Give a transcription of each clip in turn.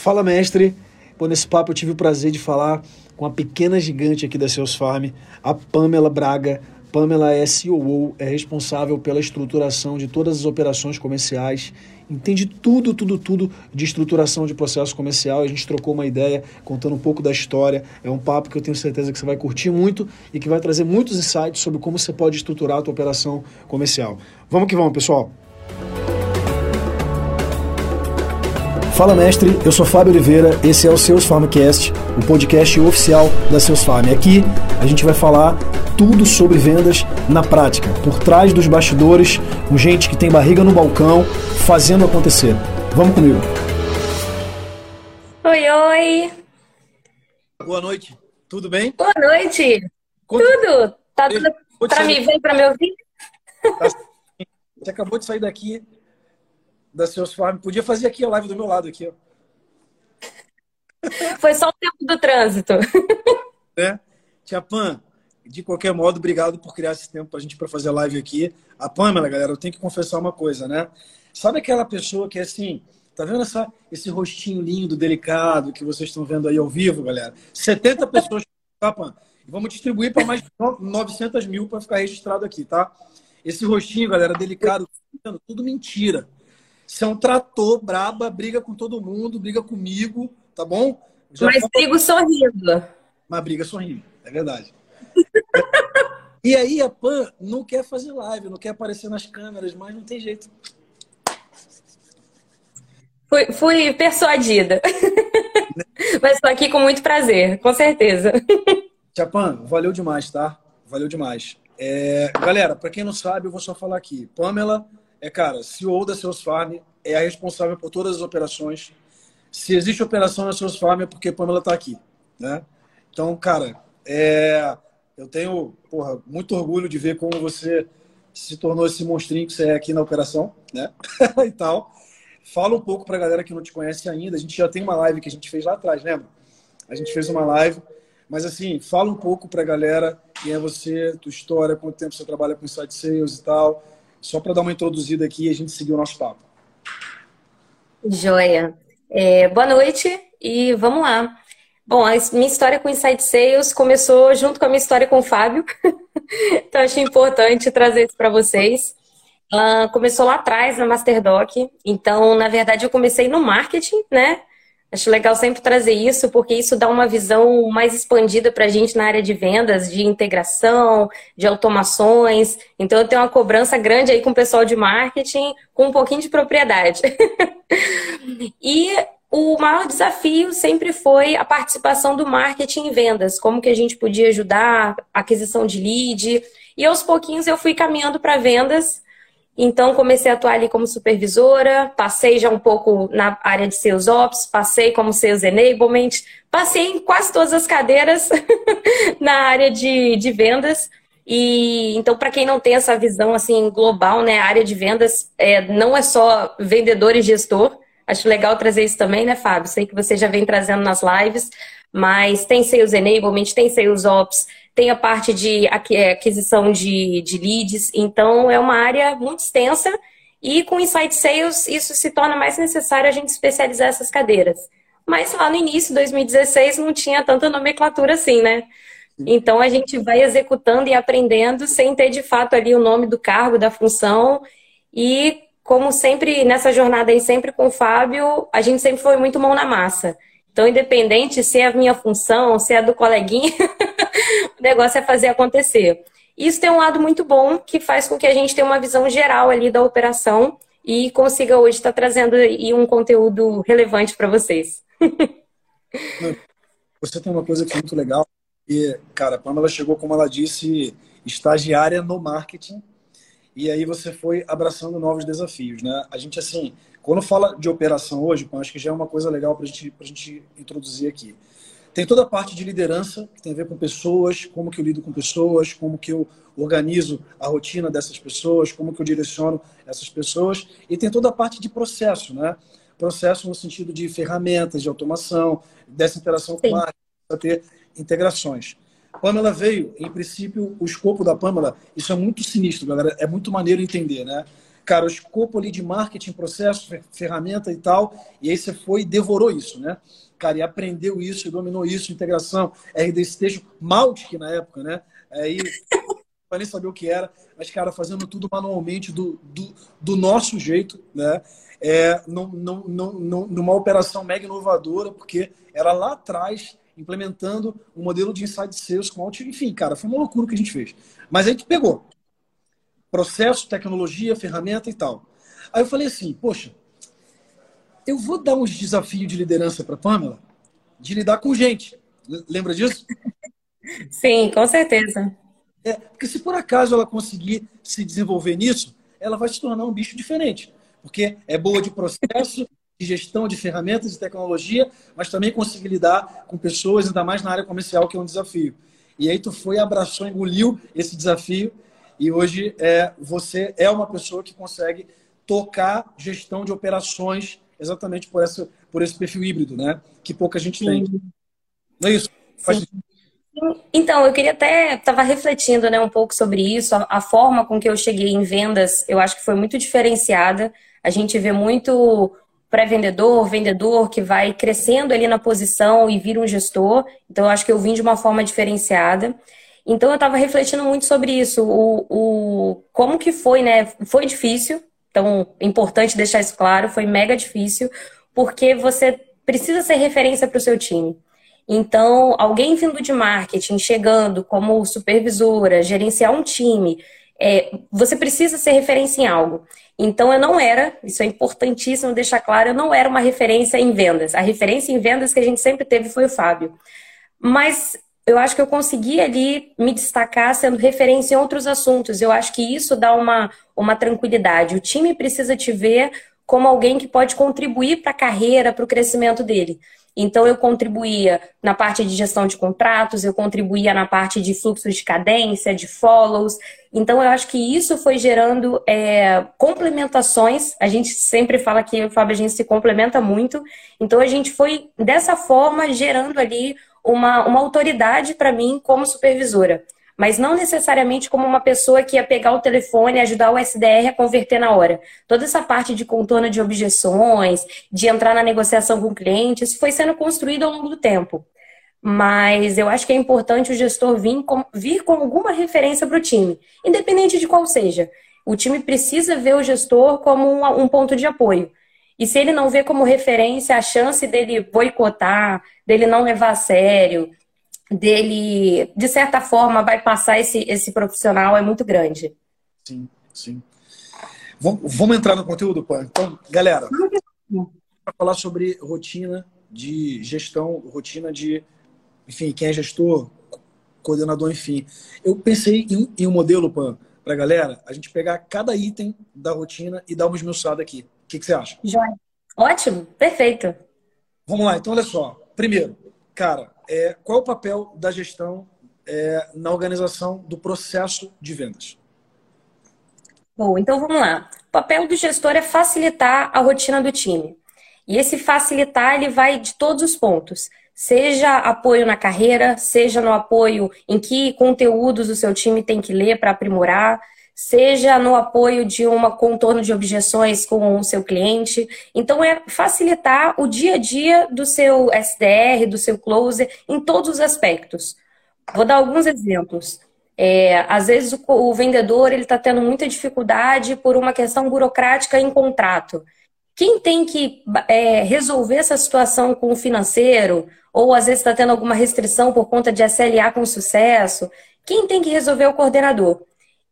Fala, mestre. Bom, nesse papo eu tive o prazer de falar com a pequena gigante aqui da Seus Farm, a Pamela Braga. Pamela é COO, é responsável pela estruturação de todas as operações comerciais, entende tudo, tudo, tudo de estruturação de processo comercial. A gente trocou uma ideia, contando um pouco da história. É um papo que eu tenho certeza que você vai curtir muito e que vai trazer muitos insights sobre como você pode estruturar a tua operação comercial. Vamos que vamos, pessoal! Fala mestre, eu sou Fábio Oliveira, esse é o Seus Farmcast, o podcast oficial da Seus Farm. Aqui a gente vai falar tudo sobre vendas na prática, por trás dos bastidores, com gente que tem barriga no balcão, fazendo acontecer. Vamos comigo. Oi, oi. Boa noite. Tudo bem? Boa noite. Tudo? Tá tudo para me ver, para me ouvir? Tá Você acabou de sair daqui da Seus Farm. Podia fazer aqui a live do meu lado aqui, ó. Foi só o tempo do trânsito. É. Tia Pan, de qualquer modo, obrigado por criar esse tempo pra gente para fazer a live aqui. A Pamela, galera, eu tenho que confessar uma coisa, né? Sabe aquela pessoa que é assim, tá vendo essa, esse rostinho lindo, delicado que vocês estão vendo aí ao vivo, galera? 70 pessoas, tá, Pan? Vamos distribuir para mais de 900 mil para ficar registrado aqui, tá? Esse rostinho, galera, delicado, tudo mentira. Você é um trator, braba, briga com todo mundo, briga comigo, tá bom? Já Mas falo... brigo sorrindo. Mas briga sorrindo, é verdade. e aí a Pan não quer fazer live, não quer aparecer nas câmeras, mas não tem jeito. Fui, fui persuadida. mas estou aqui com muito prazer, com certeza. Chapan, valeu demais, tá? Valeu demais. É, galera, para quem não sabe, eu vou só falar aqui. Pamela é, cara, CEO da Seus Farm é a responsável por todas as operações. Se existe operação na Seus Farm é porque Pamela está aqui, né? Então, cara, é, eu tenho porra, muito orgulho de ver como você se tornou esse monstrinho que você é aqui na operação, né? e tal. Fala um pouco para a galera que não te conhece ainda. A gente já tem uma live que a gente fez lá atrás, lembra? A gente fez uma live, mas assim, fala um pouco para a galera quem é você, tua história, quanto tempo você trabalha com Inside Sales e tal só para dar uma introduzida aqui e a gente seguir o nosso papo. Joia. É, boa noite e vamos lá. Bom, a minha história com Insight Sales começou junto com a minha história com o Fábio. então, achei importante trazer isso para vocês. Uh, começou lá atrás, na Masterdoc. Então, na verdade, eu comecei no marketing, né? Acho legal sempre trazer isso, porque isso dá uma visão mais expandida para a gente na área de vendas, de integração, de automações. Então, eu tenho uma cobrança grande aí com o pessoal de marketing, com um pouquinho de propriedade. e o maior desafio sempre foi a participação do marketing em vendas, como que a gente podia ajudar, aquisição de lead. E aos pouquinhos eu fui caminhando para vendas então, comecei a atuar ali como supervisora, passei já um pouco na área de Sales Ops, passei como Sales Enablement, passei em quase todas as cadeiras na área de, de vendas. E então, para quem não tem essa visão assim global, né, a área de vendas é, não é só vendedor e gestor. Acho legal trazer isso também, né, Fábio? Sei que você já vem trazendo nas lives, mas tem Sales Enablement, tem Sales Ops, tem a parte de é, aquisição de, de leads, então é uma área muito extensa e com Insight Sales isso se torna mais necessário a gente especializar essas cadeiras. Mas lá no início, 2016, não tinha tanta nomenclatura assim, né? Então a gente vai executando e aprendendo sem ter de fato ali o nome do cargo, da função. E como sempre nessa jornada aí, sempre com o Fábio, a gente sempre foi muito mão na massa. Então, independente se é a minha função, se é a do coleguinha, o negócio é fazer acontecer. Isso tem um lado muito bom que faz com que a gente tenha uma visão geral ali da operação e consiga hoje estar trazendo aí um conteúdo relevante para vocês. Você tem uma coisa que é muito legal, e, cara, a Pamela chegou, como ela disse, estagiária no marketing, e aí você foi abraçando novos desafios, né? A gente, assim, quando fala de operação hoje, acho que já é uma coisa legal para gente, a gente introduzir aqui. Tem toda a parte de liderança, que tem a ver com pessoas, como que eu lido com pessoas, como que eu organizo a rotina dessas pessoas, como que eu direciono essas pessoas. E tem toda a parte de processo, né? Processo no sentido de ferramentas, de automação, dessa interação Sim. com a para ter integrações. Pamela veio, em princípio, o escopo da Pamela, isso é muito sinistro, galera, é muito maneiro entender, né? Cara, o escopo ali de marketing, processo, ferramenta e tal, e aí você foi e devorou isso, né? Cara, e aprendeu isso, e dominou isso, integração, RD Station, Mautic na época, né? Aí, para nem saber o que era, mas, cara, fazendo tudo manualmente, do, do, do nosso jeito, né? É, num, num, numa operação mega inovadora, porque era lá atrás implementando um modelo de inside sales com. Enfim, cara, foi uma loucura que a gente fez. Mas aí que pegou. Processo, tecnologia, ferramenta e tal. Aí eu falei assim, poxa, eu vou dar uns desafios de liderança para Pamela de lidar com gente. Lembra disso? Sim, com certeza. É, porque se por acaso ela conseguir se desenvolver nisso, ela vai se tornar um bicho diferente. Porque é boa de processo, de gestão de ferramentas e tecnologia, mas também conseguir lidar com pessoas, ainda mais na área comercial, que é um desafio. E aí tu foi, abraçou, engoliu esse desafio e hoje é, você é uma pessoa que consegue tocar gestão de operações exatamente por, essa, por esse perfil híbrido, né? Que pouca gente tem. Não é isso? Faz então, eu queria até estava refletindo, né, um pouco sobre isso. A, a, forma com que eu cheguei em vendas, eu acho que foi muito diferenciada. A gente vê muito pré-vendedor, vendedor que vai crescendo ali na posição e vira um gestor. Então, eu acho que eu vim de uma forma diferenciada. Então, eu estava refletindo muito sobre isso. O, o, como que foi, né? Foi difícil. Então, importante deixar isso claro. Foi mega difícil, porque você precisa ser referência para o seu time. Então, alguém vindo de marketing, chegando como supervisora, gerenciar um time, é, você precisa ser referência em algo. Então, eu não era, isso é importantíssimo deixar claro, eu não era uma referência em vendas. A referência em vendas que a gente sempre teve foi o Fábio. Mas eu acho que eu consegui ali me destacar sendo referência em outros assuntos. Eu acho que isso dá uma, uma tranquilidade. O time precisa te ver como alguém que pode contribuir para a carreira, para o crescimento dele. Então, eu contribuía na parte de gestão de contratos, eu contribuía na parte de fluxo de cadência, de follows. Então, eu acho que isso foi gerando é, complementações. A gente sempre fala que Fábio, a gente se complementa muito. Então, a gente foi, dessa forma, gerando ali uma, uma autoridade para mim como supervisora mas não necessariamente como uma pessoa que ia pegar o telefone e ajudar o SDR a converter na hora. Toda essa parte de contorno de objeções, de entrar na negociação com o cliente, isso foi sendo construído ao longo do tempo. Mas eu acho que é importante o gestor vir com, vir com alguma referência para o time, independente de qual seja. O time precisa ver o gestor como um, um ponto de apoio. E se ele não vê como referência, a chance dele boicotar, dele não levar a sério, dele, de certa forma, vai passar esse, esse profissional é muito grande. Sim, sim. Vamos entrar no conteúdo, Pan. Então, galera, para falar sobre rotina de gestão, rotina de, enfim, quem é gestor, coordenador, enfim. Eu pensei em, em um modelo, Pan, para a galera, a gente pegar cada item da rotina e dar uma esmiuçada aqui. O que, que você acha? Joia. Ótimo, perfeito. Vamos lá, então olha só. Primeiro, cara, é, qual é o papel da gestão é, na organização do processo de vendas? Bom, então vamos lá. O papel do gestor é facilitar a rotina do time. E esse facilitar, ele vai de todos os pontos. Seja apoio na carreira, seja no apoio em que conteúdos o seu time tem que ler para aprimorar, seja no apoio de um contorno de objeções com o seu cliente. Então, é facilitar o dia a dia do seu SDR, do seu closer, em todos os aspectos. Vou dar alguns exemplos. É, às vezes o, o vendedor ele está tendo muita dificuldade por uma questão burocrática em contrato. Quem tem que é, resolver essa situação com o financeiro, ou às vezes está tendo alguma restrição por conta de SLA com sucesso, quem tem que resolver é o coordenador.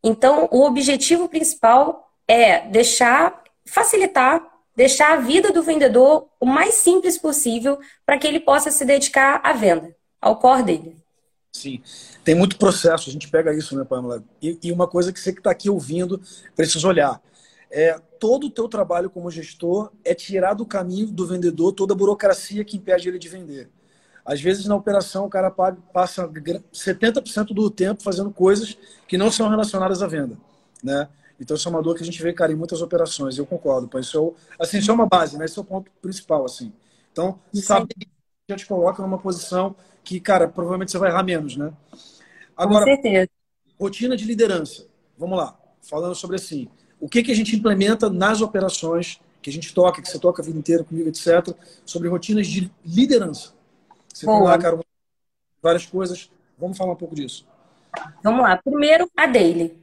Então, o objetivo principal é deixar, facilitar, deixar a vida do vendedor o mais simples possível para que ele possa se dedicar à venda, ao core dele. Sim, tem muito processo, a gente pega isso, né, Pamela? E, e uma coisa que você que está aqui ouvindo precisa olhar. É, todo o teu trabalho como gestor é tirar do caminho do vendedor toda a burocracia que impede ele de vender. Às vezes, na operação, o cara passa 70% do tempo fazendo coisas que não são relacionadas à venda, né? Então, isso é uma dor que a gente vê, cara, em muitas operações. Eu concordo. Isso é, assim, isso é uma base, né? Esse é o ponto principal, assim. Então, sabe já te coloca numa posição que, cara, provavelmente você vai errar menos, né? Agora, Com certeza. rotina de liderança. Vamos lá. Falando sobre, assim, o que, que a gente implementa nas operações que a gente toca, que você toca a vida inteira comigo, etc., sobre rotinas de liderança. Você Boa. tem lá, cara, várias coisas. Vamos falar um pouco disso. Vamos lá. Primeiro, a daily.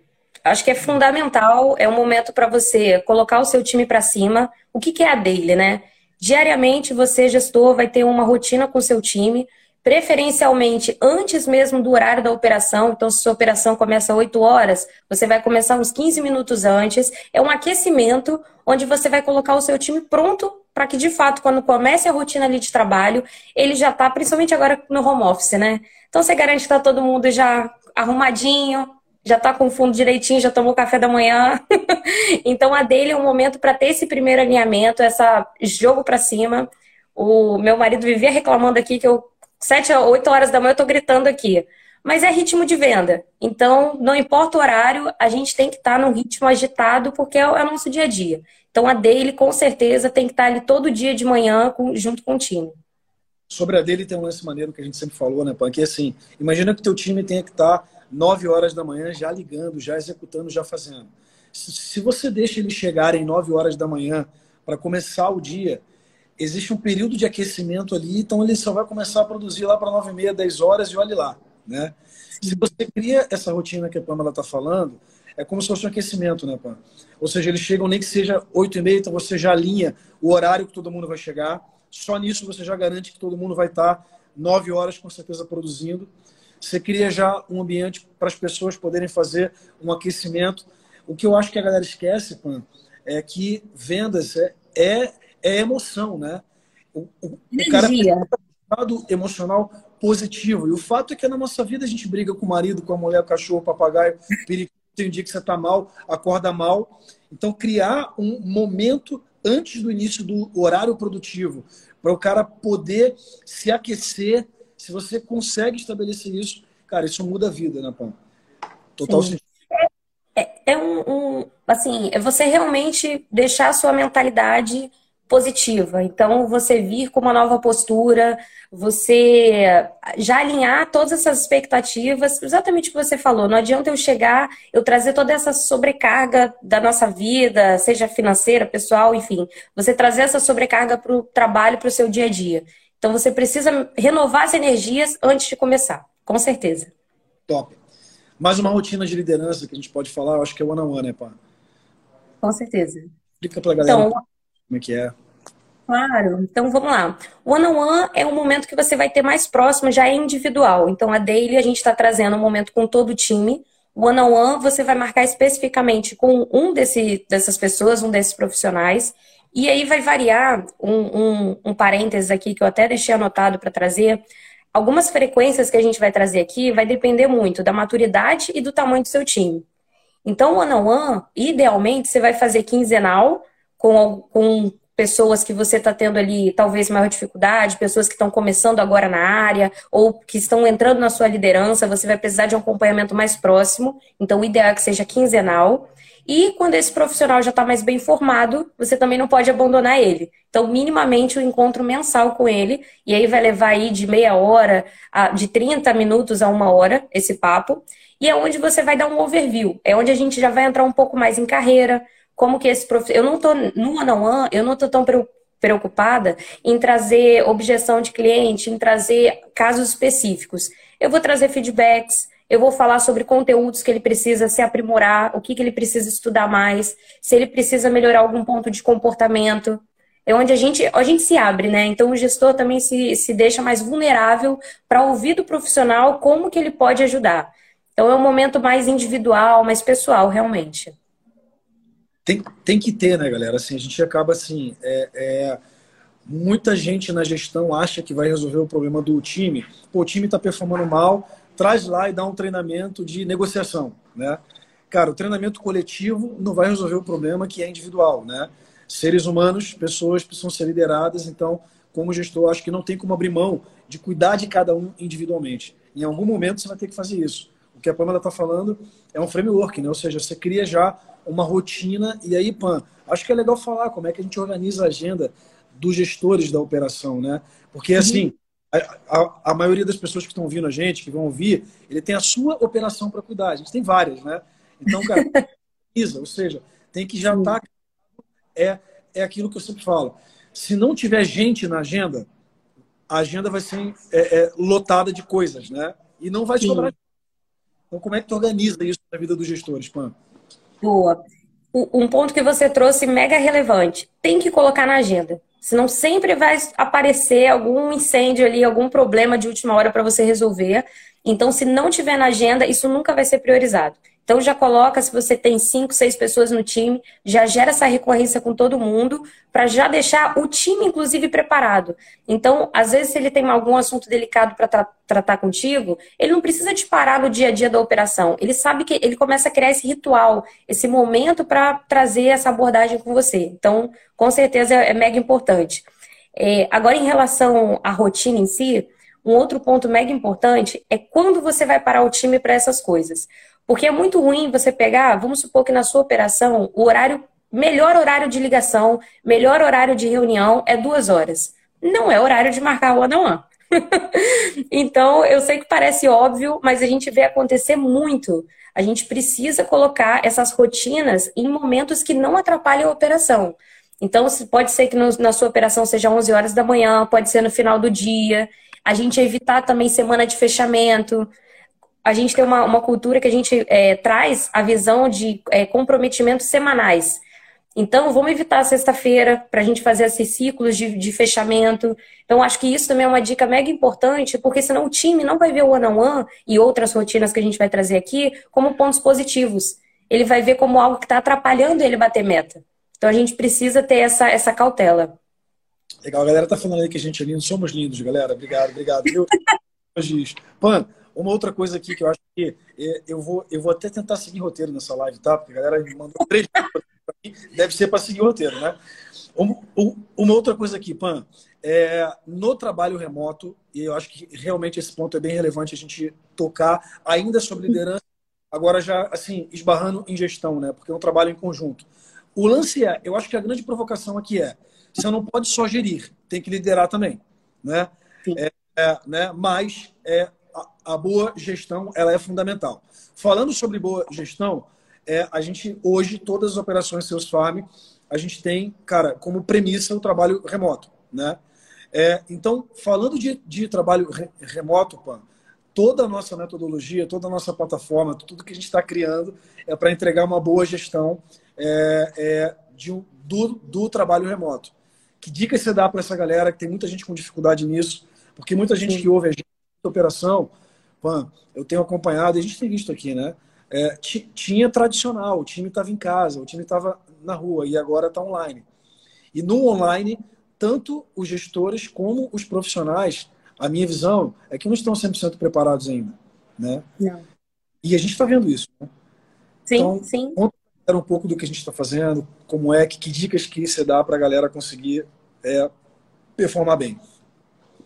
Acho que é fundamental, é um momento para você colocar o seu time para cima. O que, que é a daily, né? Diariamente, você, gestor, vai ter uma rotina com o seu time, preferencialmente antes mesmo do horário da operação. Então, se sua operação começa às 8 horas, você vai começar uns 15 minutos antes. É um aquecimento onde você vai colocar o seu time pronto para que, de fato, quando comece a rotina ali de trabalho, ele já está, principalmente agora no home office, né? Então, você garante que está todo mundo já arrumadinho, já está com o fundo direitinho, já tomou café da manhã. então a dele é um momento para ter esse primeiro alinhamento, essa jogo para cima. O meu marido vivia reclamando aqui que eu sete oito horas da manhã eu estou gritando aqui. Mas é ritmo de venda. Então, não importa o horário, a gente tem que estar tá num ritmo agitado, porque é o nosso dia a dia. Então, a dele, com certeza, tem que estar ali todo dia de manhã, junto com o time. Sobre a dele, tem um lance maneiro que a gente sempre falou, né, Pan? Que é assim, imagina que o teu time tenha que estar tá 9 horas da manhã já ligando, já executando, já fazendo. Se você deixa ele chegar em 9 horas da manhã para começar o dia, existe um período de aquecimento ali, então ele só vai começar a produzir lá para 9 e meia, 10 horas e olhe lá. Né? Se você cria essa rotina que a Pamela está falando, é como se fosse um aquecimento, né, Pam? Ou seja, eles chegam nem que seja 8 e meia, então você já alinha o horário que todo mundo vai chegar. Só nisso você já garante que todo mundo vai estar tá 9 horas com certeza produzindo. Você cria já um ambiente para as pessoas poderem fazer um aquecimento. O que eu acho que a galera esquece, Pan, é que vendas é, é, é emoção, né? O, o, o cara um lado emocional positivo. E o fato é que na nossa vida a gente briga com o marido, com a mulher, com o cachorro, o papagaio, tem um dia que você está mal, acorda mal. Então, criar um momento antes do início do horário produtivo, para o cara poder se aquecer se você consegue estabelecer isso, cara, isso muda a vida, né, Pão? Total Sim. sentido. É, é um, um, assim, é você realmente deixar a sua mentalidade positiva. Então, você vir com uma nova postura, você já alinhar todas essas expectativas, exatamente o que você falou. Não adianta eu chegar, eu trazer toda essa sobrecarga da nossa vida, seja financeira, pessoal, enfim. Você trazer essa sobrecarga para o trabalho, para o seu dia a dia. Então você precisa renovar as energias antes de começar, com certeza. Top. Mais uma rotina de liderança que a gente pode falar, eu acho que é one on one, né, pá? Com certeza. Explica pra galera então, como é que é. Claro, então vamos lá. O one on one é um momento que você vai ter mais próximo, já é individual. Então a daily a gente está trazendo um momento com todo o time. O one on one você vai marcar especificamente com um desse, dessas pessoas, um desses profissionais. E aí vai variar um, um, um parênteses aqui que eu até deixei anotado para trazer. Algumas frequências que a gente vai trazer aqui vai depender muito da maturidade e do tamanho do seu time. Então, one on one, idealmente, você vai fazer quinzenal com, com pessoas que você está tendo ali talvez maior dificuldade, pessoas que estão começando agora na área ou que estão entrando na sua liderança, você vai precisar de um acompanhamento mais próximo. Então, o ideal é que seja quinzenal. E quando esse profissional já está mais bem formado, você também não pode abandonar ele. Então, minimamente, o um encontro mensal com ele, e aí vai levar aí de meia hora, a, de 30 minutos a uma hora, esse papo. E é onde você vai dar um overview. É onde a gente já vai entrar um pouco mais em carreira, como que esse profissional. Eu não one on one, eu não estou tão preocupada em trazer objeção de cliente, em trazer casos específicos. Eu vou trazer feedbacks, eu vou falar sobre conteúdos que ele precisa se aprimorar, o que, que ele precisa estudar mais, se ele precisa melhorar algum ponto de comportamento. É onde a gente, a gente se abre, né? Então o gestor também se, se deixa mais vulnerável para ouvir do profissional como que ele pode ajudar. Então é um momento mais individual, mais pessoal, realmente. Tem, tem que ter, né, galera? Assim, a gente acaba assim. É, é, muita gente na gestão acha que vai resolver o problema do time. Pô, o time está performando mal, traz lá e dá um treinamento de negociação, né? Cara, o treinamento coletivo não vai resolver o problema que é individual, né? Seres humanos, pessoas precisam ser lideradas, então, como gestor, acho que não tem como abrir mão de cuidar de cada um individualmente. Em algum momento você vai ter que fazer isso. O que a Pamela está falando é um framework, né? Ou seja, você cria já uma rotina e aí, Pam, acho que é legal falar como é que a gente organiza a agenda dos gestores da operação, né? Porque, assim, a, a, maioria das pessoas que estão ouvindo a gente, que vão ouvir, ele tem a sua operação para cuidar. A gente tem várias, né? Então, cara, ou seja, Tem que já estar. Tá, é, é aquilo que eu sempre falo. Se não tiver gente na agenda, a agenda vai ser é, é, lotada de coisas, né? E não vai sobrar. Então, como é que tu organiza isso na vida dos gestores, Pan? Boa. Um ponto que você trouxe mega relevante. Tem que colocar na agenda. Senão sempre vai aparecer algum incêndio ali, algum problema de última hora para você resolver. Então, se não tiver na agenda, isso nunca vai ser priorizado. Então já coloca, se você tem cinco, seis pessoas no time, já gera essa recorrência com todo mundo, para já deixar o time, inclusive, preparado. Então, às vezes, se ele tem algum assunto delicado para tra tratar contigo, ele não precisa te parar no dia a dia da operação. Ele sabe que ele começa a criar esse ritual, esse momento para trazer essa abordagem com você. Então, com certeza é, é mega importante. É, agora, em relação à rotina em si, um outro ponto mega importante é quando você vai parar o time para essas coisas. Porque é muito ruim você pegar, vamos supor que na sua operação, o horário, melhor horário de ligação, melhor horário de reunião é duas horas. Não é horário de marcar one on one. então, eu sei que parece óbvio, mas a gente vê acontecer muito. A gente precisa colocar essas rotinas em momentos que não atrapalhem a operação. Então, pode ser que na sua operação seja 11 horas da manhã, pode ser no final do dia. A gente evitar também semana de fechamento a gente tem uma, uma cultura que a gente é, traz a visão de é, comprometimentos semanais. Então, vamos evitar a sexta-feira para a gente fazer esses ciclos de, de, fechamento. Então, acho que isso também é uma dica mega importante, porque senão o time não vai ver o one-on-one -on -one e outras rotinas que a gente vai trazer aqui como pontos positivos. Ele vai ver como algo que está atrapalhando ele bater meta. Então, a gente precisa ter essa, essa cautela. Legal, a galera tá falando aí que a gente é lindo. Somos lindos, galera. Obrigado, obrigado. Viu? Pan, uma outra coisa aqui que eu acho que é, eu vou, eu vou até tentar seguir roteiro nessa live, tá? Porque a galera me mandou três deve ser para seguir roteiro, né? Uma outra coisa aqui, Pan, é, no trabalho remoto, e eu acho que realmente esse ponto é bem relevante a gente tocar ainda sobre liderança, agora já assim, esbarrando em gestão, né? Porque é um trabalho em conjunto. O lance é, eu acho que a grande provocação aqui é, você não pode só gerir, tem que liderar também, né? É, é, né? Mas é, a boa gestão ela é fundamental. Falando sobre boa gestão, é, a gente hoje todas as operações Seus Farm a gente tem, cara, como premissa o trabalho remoto, né? É, então, falando de, de trabalho re, remoto, Pan, toda a nossa metodologia, toda a nossa plataforma, tudo que a gente está criando é para entregar uma boa gestão é, é, de do, do trabalho remoto. Que dicas você dá para essa galera que tem muita gente com dificuldade nisso? Porque muita gente Sim. que ouve a gente, operação, Pan, eu tenho acompanhado, a gente tem visto aqui, né? É, tinha tradicional, o time estava em casa, o time estava na rua e agora está online. E no online, tanto os gestores como os profissionais, a minha visão é que não estão 100% preparados ainda. Né? Não. E a gente está vendo isso. Né? Sim, então, sim. Conta um pouco do que a gente está fazendo, como é, que, que, dicas que você dá para a galera conseguir é, performar bem.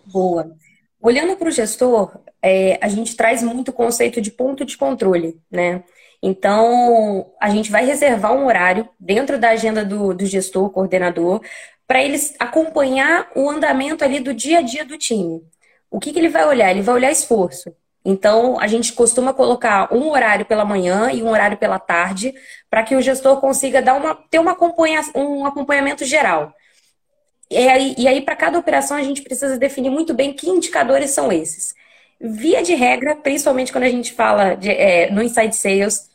Boa. Olhando para o gestor, é, a gente traz muito o conceito de ponto de controle, né? Então, a gente vai reservar um horário dentro da agenda do, do gestor, coordenador, para eles acompanhar o andamento ali do dia a dia do time. O que, que ele vai olhar? Ele vai olhar esforço. Então, a gente costuma colocar um horário pela manhã e um horário pela tarde, para que o gestor consiga dar uma, ter uma acompanha, um acompanhamento geral. E aí, e aí para cada operação, a gente precisa definir muito bem que indicadores são esses. Via de regra, principalmente quando a gente fala de, é, no Inside Sales,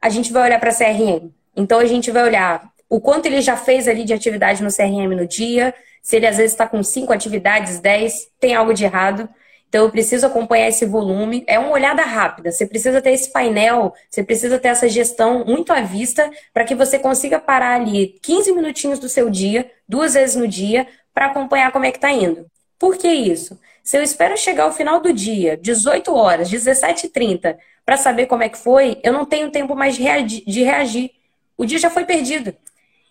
a gente vai olhar para CRM. Então, a gente vai olhar o quanto ele já fez ali de atividade no CRM no dia, se ele às vezes está com cinco atividades, dez, tem algo de errado. Então, eu preciso acompanhar esse volume. É uma olhada rápida. Você precisa ter esse painel, você precisa ter essa gestão muito à vista para que você consiga parar ali 15 minutinhos do seu dia, duas vezes no dia, para acompanhar como é que está indo. Por que isso? Se eu espero chegar ao final do dia, 18 horas, 17h30, para saber como é que foi, eu não tenho tempo mais de reagir. O dia já foi perdido.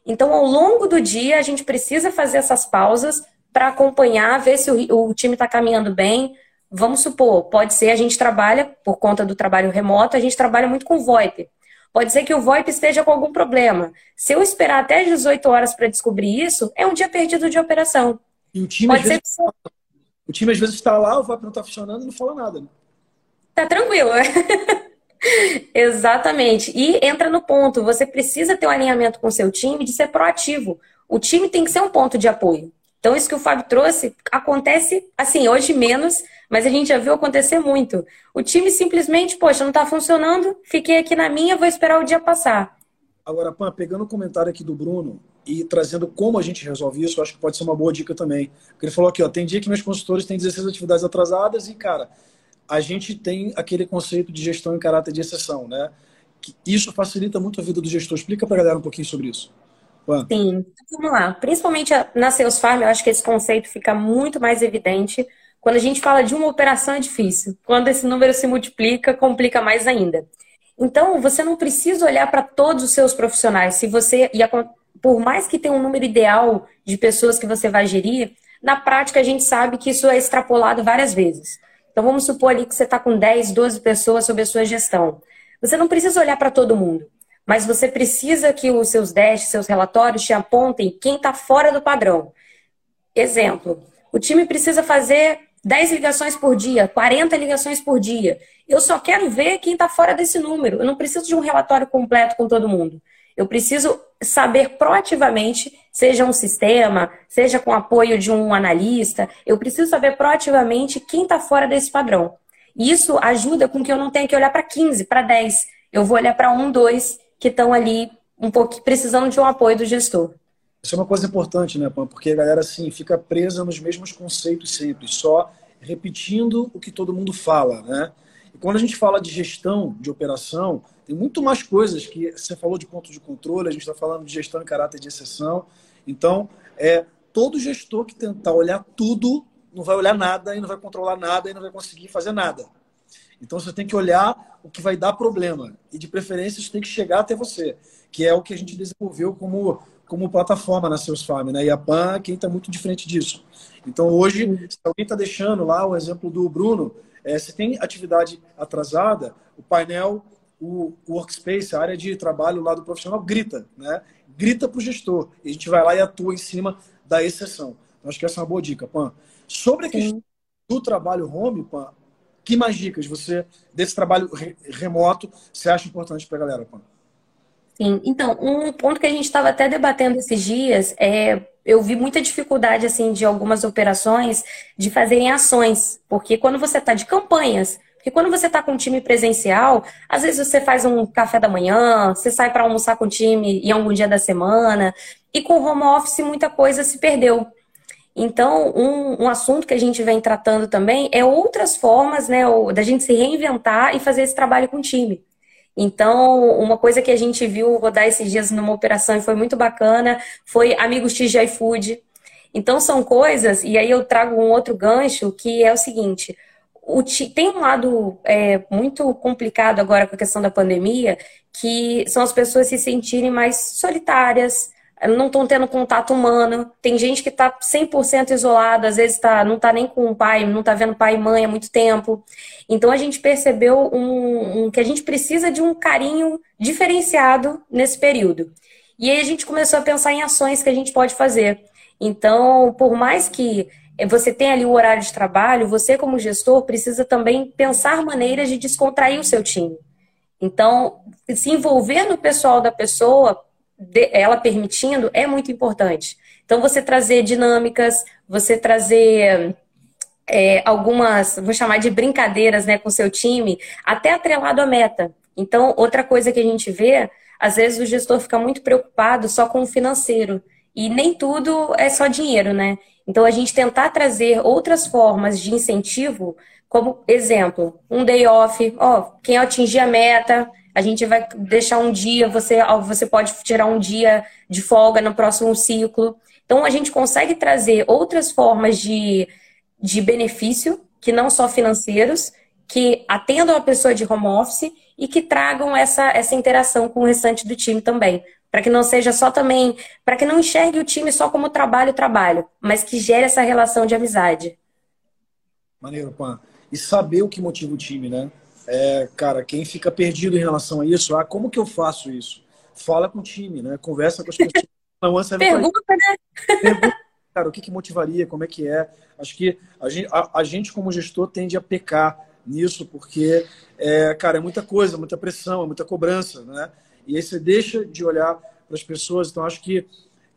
Então, ao longo do dia, a gente precisa fazer essas pausas para acompanhar, ver se o, o time está caminhando bem, Vamos supor, pode ser a gente trabalha, por conta do trabalho remoto, a gente trabalha muito com VoIP. Pode ser que o VoIP esteja com algum problema. Se eu esperar até 18 horas para descobrir isso, é um dia perdido de operação. E o time, pode às vezes, ser... o time às vezes está lá, o VoIP não está funcionando e não fala nada. Né? Tá tranquilo. Exatamente. E entra no ponto, você precisa ter um alinhamento com o seu time de ser proativo. O time tem que ser um ponto de apoio. Então, isso que o Fábio trouxe acontece, assim, hoje menos, mas a gente já viu acontecer muito. O time simplesmente, poxa, não está funcionando, fiquei aqui na minha, vou esperar o dia passar. Agora, Pan, pegando o comentário aqui do Bruno e trazendo como a gente resolve isso, acho que pode ser uma boa dica também. Porque ele falou aqui, ó, tem dia que meus consultores têm 16 atividades atrasadas e, cara, a gente tem aquele conceito de gestão em caráter de exceção, né? Isso facilita muito a vida do gestor. Explica para a galera um pouquinho sobre isso. Sim, vamos lá. Principalmente na Sales Farm, eu acho que esse conceito fica muito mais evidente quando a gente fala de uma operação é difícil. Quando esse número se multiplica, complica mais ainda. Então, você não precisa olhar para todos os seus profissionais. Se você, e por mais que tenha um número ideal de pessoas que você vai gerir, na prática a gente sabe que isso é extrapolado várias vezes. Então vamos supor ali que você está com 10, 12 pessoas sob a sua gestão. Você não precisa olhar para todo mundo, mas você precisa que os seus dashes, seus relatórios te apontem quem está fora do padrão. Exemplo, o time precisa fazer 10 ligações por dia, 40 ligações por dia. Eu só quero ver quem está fora desse número. Eu não preciso de um relatório completo com todo mundo. Eu preciso saber proativamente, seja um sistema, seja com apoio de um analista, eu preciso saber proativamente quem está fora desse padrão. Isso ajuda com que eu não tenha que olhar para 15, para 10. Eu vou olhar para um, dois que estão ali um pouco precisando de um apoio do gestor. Isso é uma coisa importante, né, Pan? Porque a galera assim fica presa nos mesmos conceitos sempre, só repetindo o que todo mundo fala, né? E quando a gente fala de gestão, de operação, tem muito mais coisas que você falou de ponto de controle, a gente está falando de gestão em caráter de exceção. Então, é todo gestor que tentar olhar tudo não vai olhar nada e não vai controlar nada e não vai conseguir fazer nada. Então você tem que olhar o que vai dar problema e de preferência isso tem que chegar até você, que é o que a gente desenvolveu como como plataforma na Seus Farm, né? E a Pan quem está muito diferente disso. Então hoje, se alguém está deixando lá o exemplo do Bruno, é, se tem atividade atrasada, o painel o, workspace, a área de trabalho lá do profissional, grita, né? Grita para o gestor. E a gente vai lá e atua em cima da exceção. Então, acho que essa é uma boa dica, Pan. Sobre a questão do trabalho home, Pan, que mais dicas você, desse trabalho re remoto, você acha importante para a galera, Pan? Sim, então, um ponto que a gente estava até debatendo esses dias é eu vi muita dificuldade assim de algumas operações de fazerem ações, porque quando você está de campanhas, porque quando você está com um time presencial, às vezes você faz um café da manhã, você sai para almoçar com o time em algum dia da semana, e com home office muita coisa se perdeu. Então, um, um assunto que a gente vem tratando também é outras formas né, da gente se reinventar e fazer esse trabalho com o time. Então, uma coisa que a gente viu rodar esses dias numa operação e foi muito bacana foi Amigos TGI Food. Então, são coisas, e aí eu trago um outro gancho, que é o seguinte: o, tem um lado é, muito complicado agora com a questão da pandemia, que são as pessoas se sentirem mais solitárias, não estão tendo contato humano. Tem gente que está 100% isolado, às vezes tá, não está nem com o pai, não está vendo pai e mãe há muito tempo. Então a gente percebeu um, um, que a gente precisa de um carinho diferenciado nesse período. E aí a gente começou a pensar em ações que a gente pode fazer. Então, por mais que você tem ali o horário de trabalho, você como gestor precisa também pensar maneiras de descontrair o seu time. Então, se envolver no pessoal da pessoa, ela permitindo, é muito importante. Então, você trazer dinâmicas, você trazer é, algumas, vou chamar de brincadeiras né, com seu time, até atrelado à meta. Então, outra coisa que a gente vê, às vezes o gestor fica muito preocupado só com o financeiro. E nem tudo é só dinheiro, né? Então, a gente tentar trazer outras formas de incentivo, como exemplo, um day off, ó, quem atingir a meta, a gente vai deixar um dia, você, você pode tirar um dia de folga no próximo ciclo. Então, a gente consegue trazer outras formas de, de benefício, que não só financeiros, que atendam a pessoa de home office e que tragam essa, essa interação com o restante do time também. Para que não seja só também, para que não enxergue o time só como trabalho, trabalho, mas que gere essa relação de amizade. Maneiro, Pan. E saber o que motiva o time, né? É, cara, quem fica perdido em relação a isso, ah, como que eu faço isso? Fala com o time, né? Conversa com as pessoas. Não, Pergunta, né? Pergunta, cara, o que, que motivaria, como é que é? Acho que a gente, a, a gente como gestor, tende a pecar nisso, porque, é, cara, é muita coisa, muita pressão, é muita cobrança, né? E aí você deixa de olhar para as pessoas. Então, acho que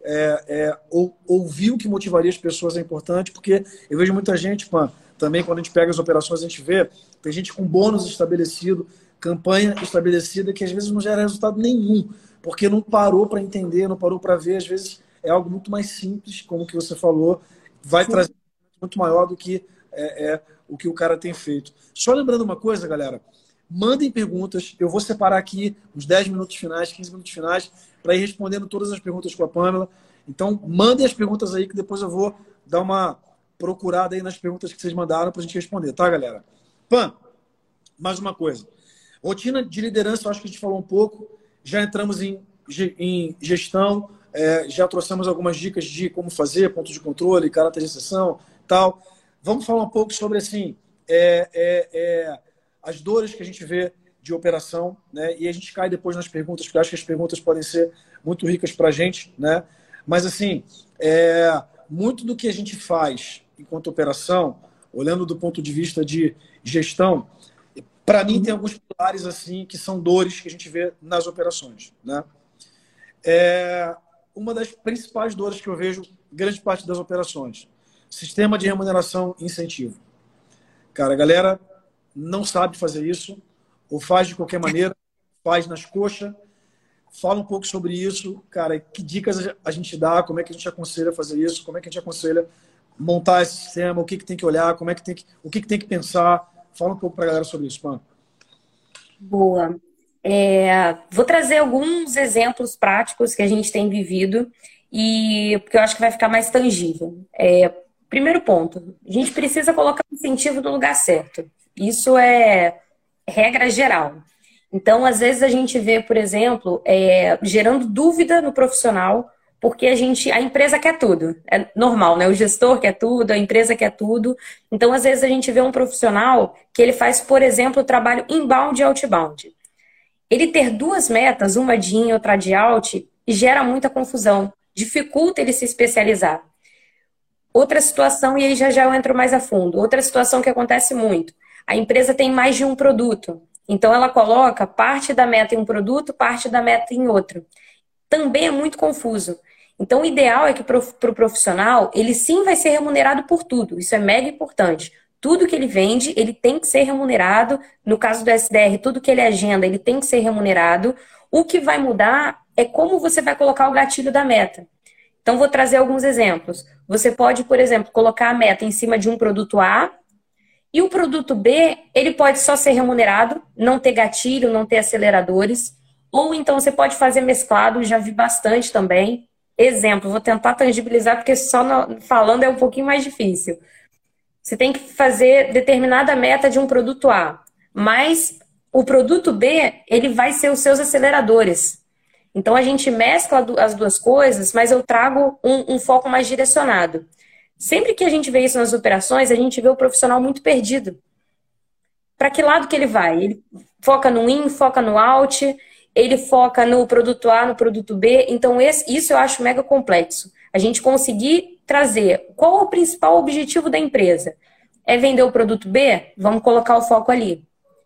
é, é, ou, ouvir o que motivaria as pessoas é importante, porque eu vejo muita gente, pã, também quando a gente pega as operações, a gente vê, tem gente com bônus estabelecido, campanha estabelecida, que às vezes não gera resultado nenhum, porque não parou para entender, não parou para ver, às vezes é algo muito mais simples, como que você falou, vai Sim. trazer muito maior do que é, é, o que o cara tem feito. Só lembrando uma coisa, galera, mandem perguntas, eu vou separar aqui uns 10 minutos finais, 15 minutos finais, para ir respondendo todas as perguntas com a Pamela. Então, mandem as perguntas aí, que depois eu vou dar uma procurada aí nas perguntas que vocês mandaram para a gente responder, tá, galera? Pam, mais uma coisa. Rotina de liderança, eu acho que a gente falou um pouco. Já entramos em, em gestão, é, já trouxemos algumas dicas de como fazer, ponto de controle, sessão, tal. Vamos falar um pouco sobre assim é, é, é, as dores que a gente vê de operação, né? E a gente cai depois nas perguntas, porque eu acho que as perguntas podem ser muito ricas para a gente, né? Mas assim, é, muito do que a gente faz enquanto operação, olhando do ponto de vista de gestão, para mim tem alguns pilares assim que são dores que a gente vê nas operações, né? É uma das principais dores que eu vejo grande parte das operações, sistema de remuneração e incentivo. Cara, a galera não sabe fazer isso, ou faz de qualquer maneira, faz nas coxas. Fala um pouco sobre isso, cara. Que dicas a gente dá? Como é que a gente aconselha fazer isso? Como é que a gente aconselha montar esse sistema? O que, que tem que olhar? Como é que tem que, o que, que tem que pensar? Fala um pouco para a galera sobre isso, mano. Boa. É, vou trazer alguns exemplos práticos que a gente tem vivido e porque eu acho que vai ficar mais tangível. É, primeiro ponto, a gente precisa colocar o incentivo no lugar certo. Isso é regra geral. Então, às vezes a gente vê, por exemplo, é, gerando dúvida no profissional, porque a gente, a empresa quer tudo. É normal, né? O gestor quer tudo, a empresa quer tudo. Então, às vezes a gente vê um profissional que ele faz, por exemplo, o trabalho inbound e outbound. Ele ter duas metas, uma de in e outra de out, gera muita confusão, dificulta ele se especializar. Outra situação, e aí já já eu entro mais a fundo, outra situação que acontece muito a empresa tem mais de um produto. Então, ela coloca parte da meta em um produto, parte da meta em outro. Também é muito confuso. Então, o ideal é que para o profissional, ele sim vai ser remunerado por tudo. Isso é mega importante. Tudo que ele vende, ele tem que ser remunerado. No caso do SDR, tudo que ele agenda, ele tem que ser remunerado. O que vai mudar é como você vai colocar o gatilho da meta. Então, vou trazer alguns exemplos. Você pode, por exemplo, colocar a meta em cima de um produto A e o produto B, ele pode só ser remunerado, não ter gatilho, não ter aceleradores. Ou então você pode fazer mesclado, já vi bastante também. Exemplo, vou tentar tangibilizar, porque só no, falando é um pouquinho mais difícil. Você tem que fazer determinada meta de um produto A, mas o produto B, ele vai ser os seus aceleradores. Então a gente mescla as duas coisas, mas eu trago um, um foco mais direcionado. Sempre que a gente vê isso nas operações, a gente vê o profissional muito perdido. Para que lado que ele vai? Ele foca no in, foca no out, ele foca no produto A, no produto B. Então, esse, isso eu acho mega complexo. A gente conseguir trazer qual o principal objetivo da empresa. É vender o produto B? Vamos colocar o foco ali.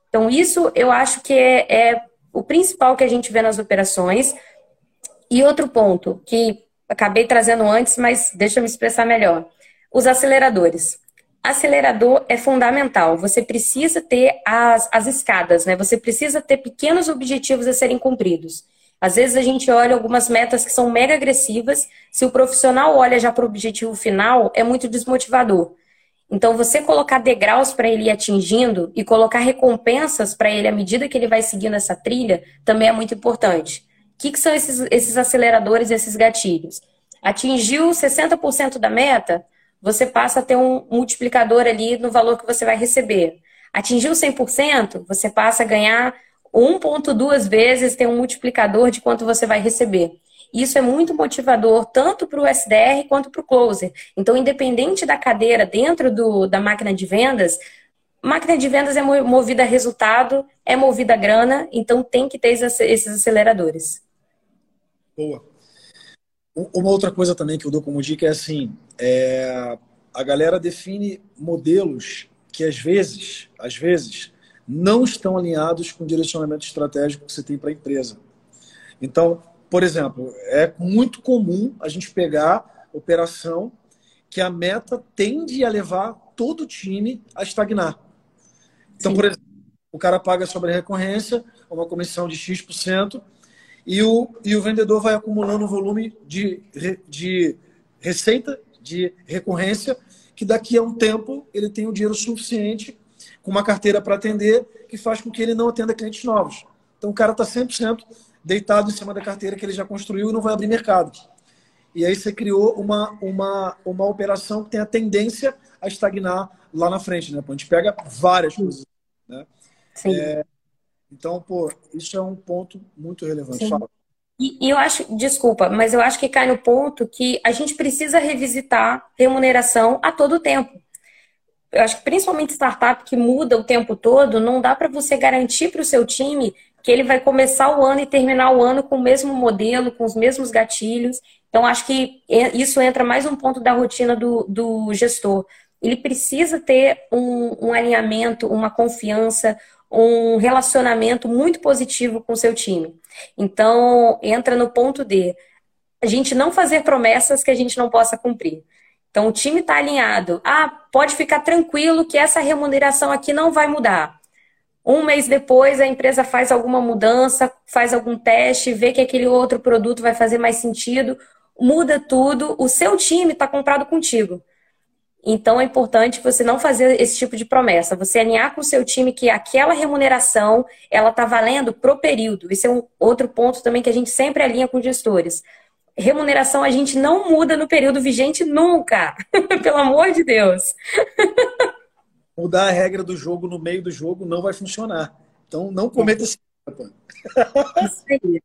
Então, isso eu acho que é, é o principal que a gente vê nas operações. E outro ponto que acabei trazendo antes, mas deixa eu me expressar melhor. Os aceleradores. Acelerador é fundamental. Você precisa ter as, as escadas, né? Você precisa ter pequenos objetivos a serem cumpridos. Às vezes a gente olha algumas metas que são mega agressivas. Se o profissional olha já para o objetivo final, é muito desmotivador. Então, você colocar degraus para ele ir atingindo e colocar recompensas para ele à medida que ele vai seguindo essa trilha também é muito importante. O que, que são esses, esses aceleradores, esses gatilhos? Atingiu 60% da meta? Você passa a ter um multiplicador ali no valor que você vai receber. Atingiu 100%, você passa a ganhar 1,2 vezes, tem um multiplicador de quanto você vai receber. Isso é muito motivador tanto para o SDR quanto para o closer. Então, independente da cadeira dentro do, da máquina de vendas, máquina de vendas é movida a resultado, é movida a grana, então tem que ter esses aceleradores. Boa. Uma outra coisa também que eu dou como dica é assim: é, a galera define modelos que às vezes, às vezes, não estão alinhados com o direcionamento estratégico que você tem para a empresa. Então, por exemplo, é muito comum a gente pegar operação que a meta tende a levar todo o time a estagnar. Então, Sim. por exemplo, o cara paga sobre a recorrência, uma comissão de X%, e o, e o vendedor vai acumulando um volume de, de receita, de recorrência, que daqui a um tempo ele tem o dinheiro suficiente com uma carteira para atender, que faz com que ele não atenda clientes novos. Então o cara está 100% deitado em cima da carteira que ele já construiu e não vai abrir mercado. E aí você criou uma, uma, uma operação que tem a tendência a estagnar lá na frente, né? A gente pega várias coisas, né? Sim. É, então, pô, isso é um ponto muito relevante. E, e, eu acho, desculpa, mas eu acho que cai no ponto que a gente precisa revisitar remuneração a todo tempo. Eu acho que principalmente startup que muda o tempo todo, não dá para você garantir para o seu time que ele vai começar o ano e terminar o ano com o mesmo modelo, com os mesmos gatilhos. Então, acho que isso entra mais um ponto da rotina do, do gestor. Ele precisa ter um, um alinhamento, uma confiança, um relacionamento muito positivo com seu time. Então, entra no ponto de a gente não fazer promessas que a gente não possa cumprir. Então, o time está alinhado. Ah, pode ficar tranquilo que essa remuneração aqui não vai mudar. Um mês depois, a empresa faz alguma mudança, faz algum teste, vê que aquele outro produto vai fazer mais sentido, muda tudo. O seu time está comprado contigo. Então é importante você não fazer esse tipo de promessa, você alinhar com o seu time que aquela remuneração ela está valendo pro período. Esse é um outro ponto também que a gente sempre alinha com gestores. Remuneração a gente não muda no período vigente nunca, pelo amor de Deus. Mudar a regra do jogo no meio do jogo não vai funcionar. Então não cometa esse Isso aí.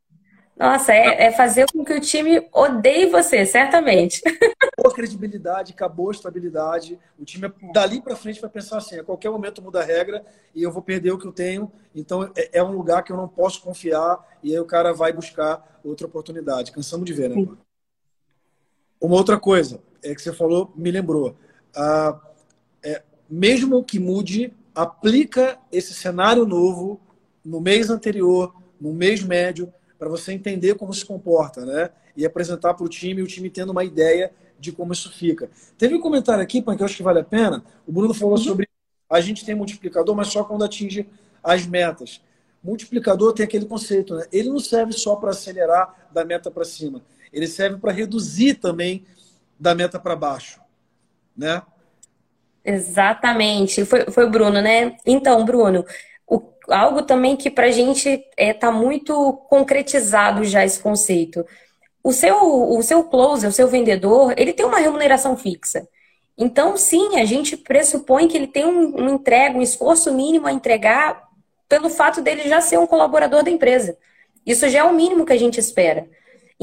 Nossa, é, é, fazer com que o time odeie você, certamente. Acabou a credibilidade, acabou a estabilidade. O time dali para frente vai pensar assim: a qualquer momento muda a regra e eu vou perder o que eu tenho. Então é, é um lugar que eu não posso confiar e aí o cara vai buscar outra oportunidade. Cansamos de ver, né? Sim. Uma outra coisa é que você falou, me lembrou. Ah, é, mesmo que mude, aplica esse cenário novo no mês anterior, no mês médio para você entender como se comporta, né? E apresentar para o time, o time tendo uma ideia de como isso fica. Teve um comentário aqui, que eu acho que vale a pena. O Bruno falou uhum. sobre a gente tem multiplicador, mas só quando atinge as metas. Multiplicador tem aquele conceito, né? Ele não serve só para acelerar da meta para cima. Ele serve para reduzir também da meta para baixo, né? Exatamente. Foi, foi o Bruno, né? Então, Bruno, algo também que para a gente está é, tá muito concretizado já esse conceito. O seu, o seu closer, o seu vendedor, ele tem uma remuneração fixa. Então, sim, a gente pressupõe que ele tem um, um entrega, um esforço mínimo a entregar pelo fato dele já ser um colaborador da empresa. Isso já é o mínimo que a gente espera.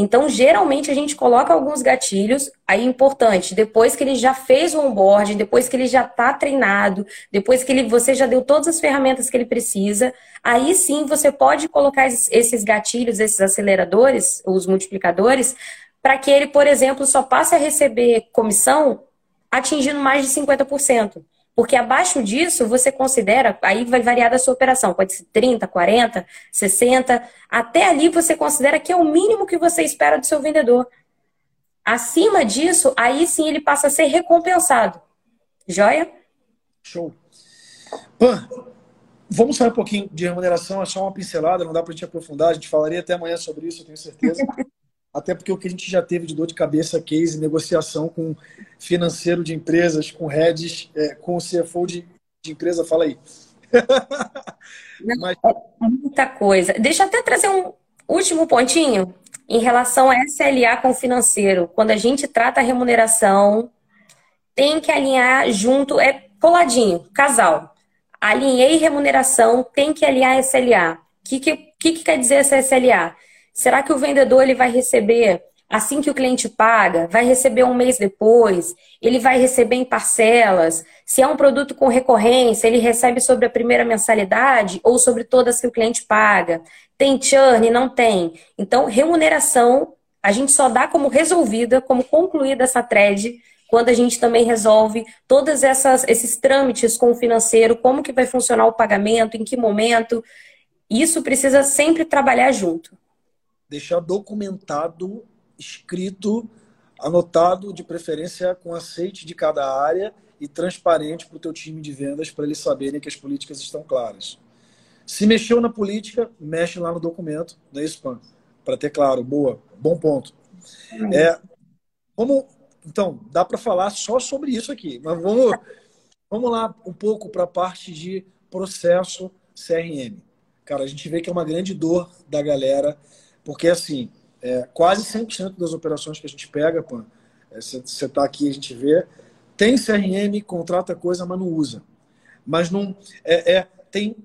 Então, geralmente, a gente coloca alguns gatilhos, aí importante, depois que ele já fez o onboarding, depois que ele já está treinado, depois que ele, você já deu todas as ferramentas que ele precisa, aí sim você pode colocar esses gatilhos, esses aceleradores, os multiplicadores, para que ele, por exemplo, só passe a receber comissão atingindo mais de 50%. Porque abaixo disso, você considera, aí vai variar da sua operação, pode ser 30, 40, 60, até ali você considera que é o mínimo que você espera do seu vendedor. Acima disso, aí sim ele passa a ser recompensado. Joia? Show. Pan, vamos falar um pouquinho de remuneração, é só uma pincelada, não dá para a gente aprofundar, a gente falaria até amanhã sobre isso, eu tenho certeza. Até porque o que a gente já teve de dor de cabeça, case, negociação com financeiro de empresas, com heads, é, com o CFO de, de empresa, fala aí. Mas... É muita coisa. Deixa eu até trazer um último pontinho em relação a SLA com financeiro. Quando a gente trata a remuneração, tem que alinhar junto, é coladinho, casal. Alinhei remuneração, tem que alinhar SLA. O que, que, que, que quer dizer essa SLA? Será que o vendedor ele vai receber assim que o cliente paga? Vai receber um mês depois? Ele vai receber em parcelas? Se é um produto com recorrência, ele recebe sobre a primeira mensalidade ou sobre todas que o cliente paga? Tem churn? Não tem. Então, remuneração a gente só dá como resolvida, como concluída essa thread quando a gente também resolve todos esses trâmites com o financeiro, como que vai funcionar o pagamento, em que momento. Isso precisa sempre trabalhar junto. Deixar documentado, escrito, anotado, de preferência com aceite de cada área e transparente para o teu time de vendas, para eles saberem que as políticas estão claras. Se mexeu na política, mexe lá no documento, não é Pan? Para ter claro, boa, bom ponto. É, vamos, então, dá para falar só sobre isso aqui, mas vamos, vamos lá um pouco para a parte de processo CRM. Cara, a gente vê que é uma grande dor da galera, porque assim, é, quase 100% das operações que a gente pega, você é, está aqui, a gente vê, tem CRM, contrata coisa, mas não usa. Mas não é, é tem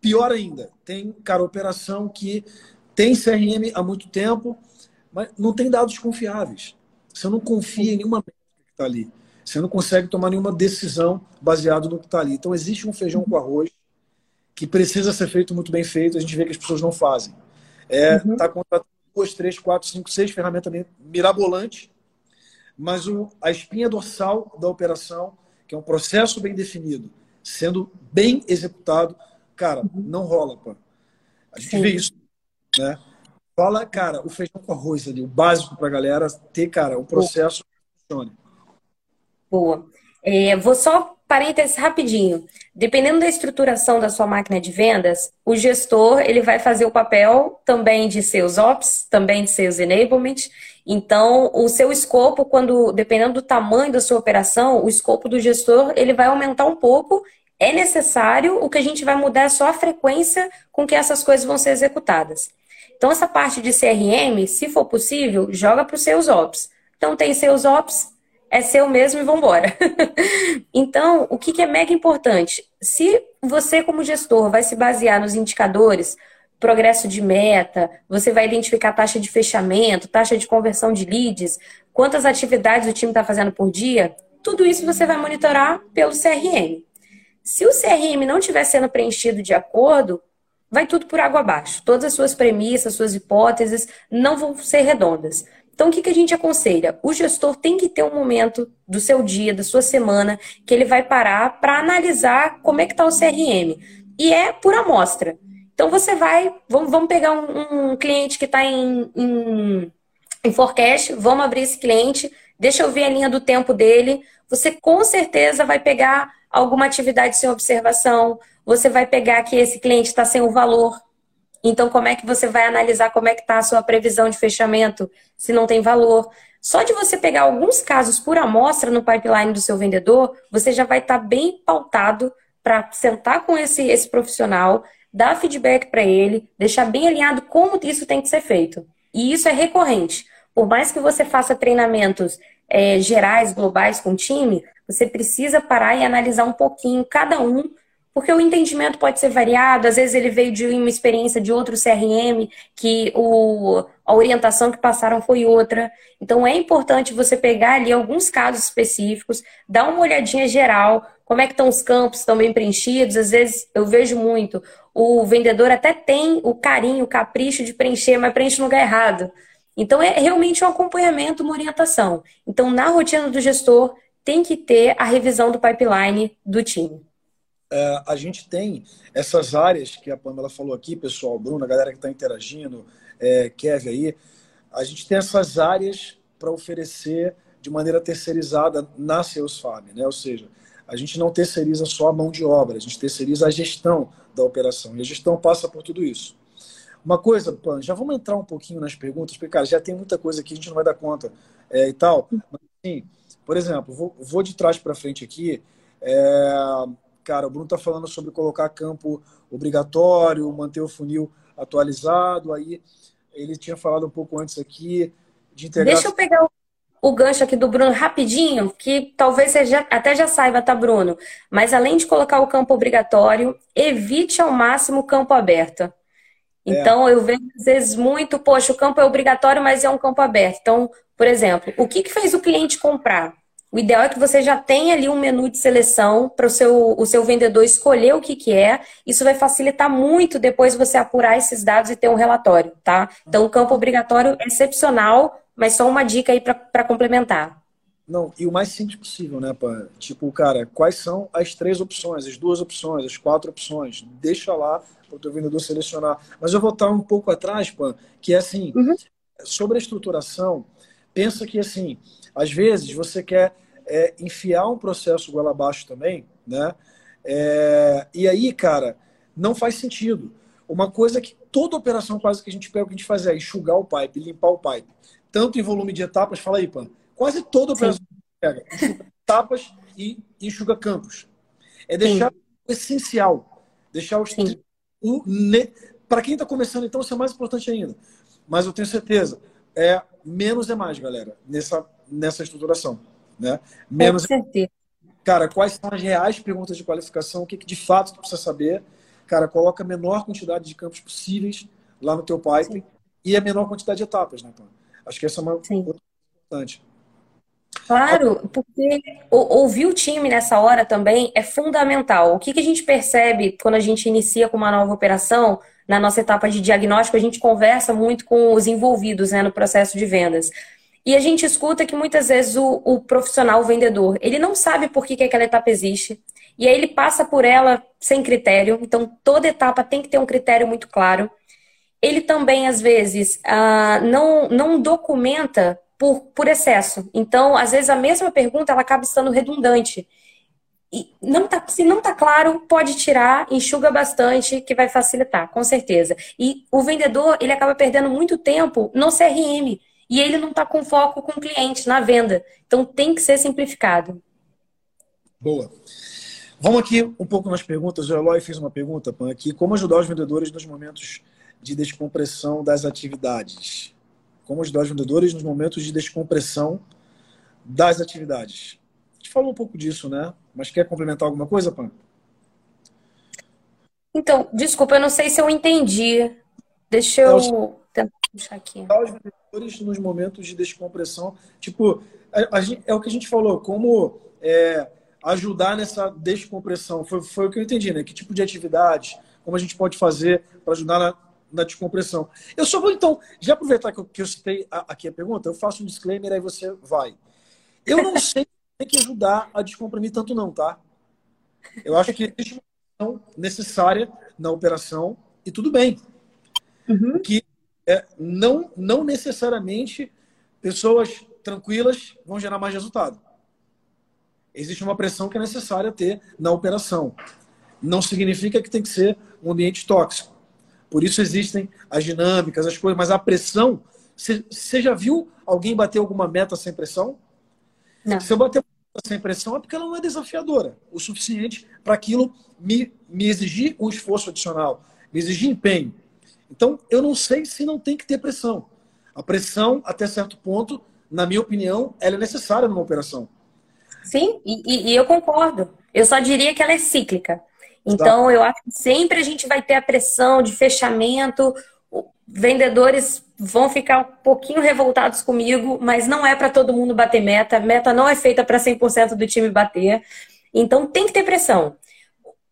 pior ainda, tem cara operação que tem CRM há muito tempo, mas não tem dados confiáveis. Você não confia em nenhuma métrica que está ali. Você não consegue tomar nenhuma decisão baseado no que está ali. Então, existe um feijão com arroz que precisa ser feito muito bem feito. A gente vê que as pessoas não fazem. É, uhum. Tá contratando duas, três, quatro, cinco, seis ferramentas mirabolantes, mas o, a espinha dorsal da operação, que é um processo bem definido, sendo bem executado, cara, uhum. não rola, pô. A gente Sim. vê isso, né? Fala, cara, o feijão com arroz ali, o básico para a galera ter, cara, um processo que funcione. Boa. É, vou só parênteses rapidinho. Dependendo da estruturação da sua máquina de vendas, o gestor ele vai fazer o papel também de seus ops, também de seus enablement. Então, o seu escopo, quando dependendo do tamanho da sua operação, o escopo do gestor ele vai aumentar um pouco. É necessário, o que a gente vai mudar é só a frequência com que essas coisas vão ser executadas. Então, essa parte de CRM, se for possível, joga para os seus ops. Então, tem seus ops, é seu mesmo e vambora. então, o que, que é mega importante? Se você, como gestor, vai se basear nos indicadores, progresso de meta, você vai identificar taxa de fechamento, taxa de conversão de leads, quantas atividades o time está fazendo por dia, tudo isso você vai monitorar pelo CRM. Se o CRM não estiver sendo preenchido de acordo, vai tudo por água abaixo. Todas as suas premissas, suas hipóteses não vão ser redondas. Então, o que, que a gente aconselha? O gestor tem que ter um momento do seu dia, da sua semana, que ele vai parar para analisar como é que está o CRM. E é por amostra. Então, você vai, vamos, vamos pegar um, um cliente que está em, em, em forecast, vamos abrir esse cliente, deixa eu ver a linha do tempo dele. Você com certeza vai pegar alguma atividade sem observação, você vai pegar que esse cliente está sem o valor. Então, como é que você vai analisar como é que está a sua previsão de fechamento se não tem valor? Só de você pegar alguns casos por amostra no pipeline do seu vendedor, você já vai estar tá bem pautado para sentar com esse, esse profissional, dar feedback para ele, deixar bem alinhado como isso tem que ser feito. E isso é recorrente. Por mais que você faça treinamentos é, gerais, globais com o time, você precisa parar e analisar um pouquinho cada um porque o entendimento pode ser variado, às vezes ele veio de uma experiência de outro CRM, que o, a orientação que passaram foi outra. Então é importante você pegar ali alguns casos específicos, dar uma olhadinha geral, como é que estão os campos, estão bem preenchidos. Às vezes eu vejo muito, o vendedor até tem o carinho, o capricho de preencher, mas preenche no lugar errado. Então é realmente um acompanhamento, uma orientação. Então na rotina do gestor tem que ter a revisão do pipeline do time é, a gente tem essas áreas que a Pamela falou aqui, pessoal, Bruno, a galera que está interagindo, é, Kev aí, a gente tem essas áreas para oferecer de maneira terceirizada na Salesforce, né? Ou seja, a gente não terceiriza só a mão de obra, a gente terceiriza a gestão da operação. E a gestão passa por tudo isso. Uma coisa, Pan, já vamos entrar um pouquinho nas perguntas, porque, cara, já tem muita coisa aqui, a gente não vai dar conta é, e tal. Mas, assim, por exemplo, vou, vou de trás para frente aqui. É, cara, o Bruno está falando sobre colocar campo obrigatório, manter o funil atualizado. Aí ele tinha falado um pouco antes aqui de integrar. Deixa eu pegar o gancho aqui do Bruno rapidinho, que talvez você já, até já saiba, tá, Bruno? Mas além de colocar o campo obrigatório, evite ao máximo o campo aberto. É. Então, é. eu vejo às vezes muito, poxa, o campo é obrigatório, mas é um campo aberto. Então, por exemplo, o que, que fez o cliente comprar? O ideal é que você já tenha ali um menu de seleção para o seu, o seu vendedor escolher o que, que é. Isso vai facilitar muito depois você apurar esses dados e ter um relatório, tá? Então, o campo obrigatório é excepcional, mas só uma dica aí para complementar. Não, e o mais simples possível, né, Pan? Tipo, cara, quais são as três opções, as duas opções, as quatro opções? Deixa lá para o teu vendedor selecionar. Mas eu vou estar um pouco atrás, Pan, que é assim, uhum. sobre a estruturação, pensa que assim, às vezes você quer é, enfiar um processo goela abaixo também, né? É, e aí, cara, não faz sentido. Uma coisa que toda operação quase que a gente pega, o que a gente faz é enxugar o pipe, limpar o pipe. Tanto em volume de etapas, fala aí, Pan, Quase toda operação pega enxuga etapas e enxuga campos. É deixar Sim. o essencial. Deixar os o Para quem está começando, então, isso é mais importante ainda. Mas eu tenho certeza, é menos é mais, galera, nessa, nessa estruturação. Né? Menos Com é certeza. Cara, quais são as reais perguntas de qualificação? O que, que de fato tu precisa saber? Cara, coloca a menor quantidade de campos possíveis lá no teu pipe Sim. e a menor quantidade de etapas, né, Acho que essa é uma Sim. coisa importante. Claro, porque ouvir o time nessa hora também é fundamental. O que, que a gente percebe quando a gente inicia com uma nova operação, na nossa etapa de diagnóstico, a gente conversa muito com os envolvidos né, no processo de vendas. E a gente escuta que muitas vezes o, o profissional, o vendedor, ele não sabe por que, que aquela etapa existe. E aí ele passa por ela sem critério. Então, toda etapa tem que ter um critério muito claro. Ele também, às vezes, ah, não, não documenta por, por excesso. Então, às vezes, a mesma pergunta ela acaba estando redundante. E não tá, se não está claro, pode tirar, enxuga bastante, que vai facilitar, com certeza. E o vendedor, ele acaba perdendo muito tempo no CRM. E ele não está com foco com o cliente, na venda. Então, tem que ser simplificado. Boa. Vamos aqui um pouco nas perguntas. O Eloy fez uma pergunta, Pan, aqui. Como ajudar os vendedores nos momentos de descompressão das atividades? Como ajudar os vendedores nos momentos de descompressão das atividades. A gente falou um pouco disso, né? Mas quer complementar alguma coisa, Pan? Então, desculpa, eu não sei se eu entendi. Deixa eu tentar puxar aqui. Os vendedores nos momentos de descompressão, tipo, a, a, é o que a gente falou, como é, ajudar nessa descompressão. Foi, foi o que eu entendi, né? Que tipo de atividade, como a gente pode fazer para ajudar na, na descompressão. Eu só vou, então, já aproveitar que eu, que eu citei aqui a pergunta, eu faço um disclaimer, aí você vai. Eu não sei se tem que ajudar a descomprimir tanto não, tá? Eu acho que existe uma ação necessária na operação e tudo bem. Uhum. Que é, não, não necessariamente pessoas tranquilas vão gerar mais resultado. Existe uma pressão que é necessária ter na operação. Não significa que tem que ser um ambiente tóxico. Por isso existem as dinâmicas, as coisas, mas a pressão. Você já viu alguém bater alguma meta sem pressão? Não. Se eu bater sem pressão é porque ela não é desafiadora o suficiente para aquilo me, me exigir um esforço adicional, me exigir empenho. Então, eu não sei se não tem que ter pressão. A pressão, até certo ponto, na minha opinião, ela é necessária numa operação. Sim, e, e eu concordo. Eu só diria que ela é cíclica. Então, tá. eu acho que sempre a gente vai ter a pressão de fechamento. Vendedores vão ficar um pouquinho revoltados comigo, mas não é para todo mundo bater meta. Meta não é feita para 100% do time bater. Então, tem que ter pressão.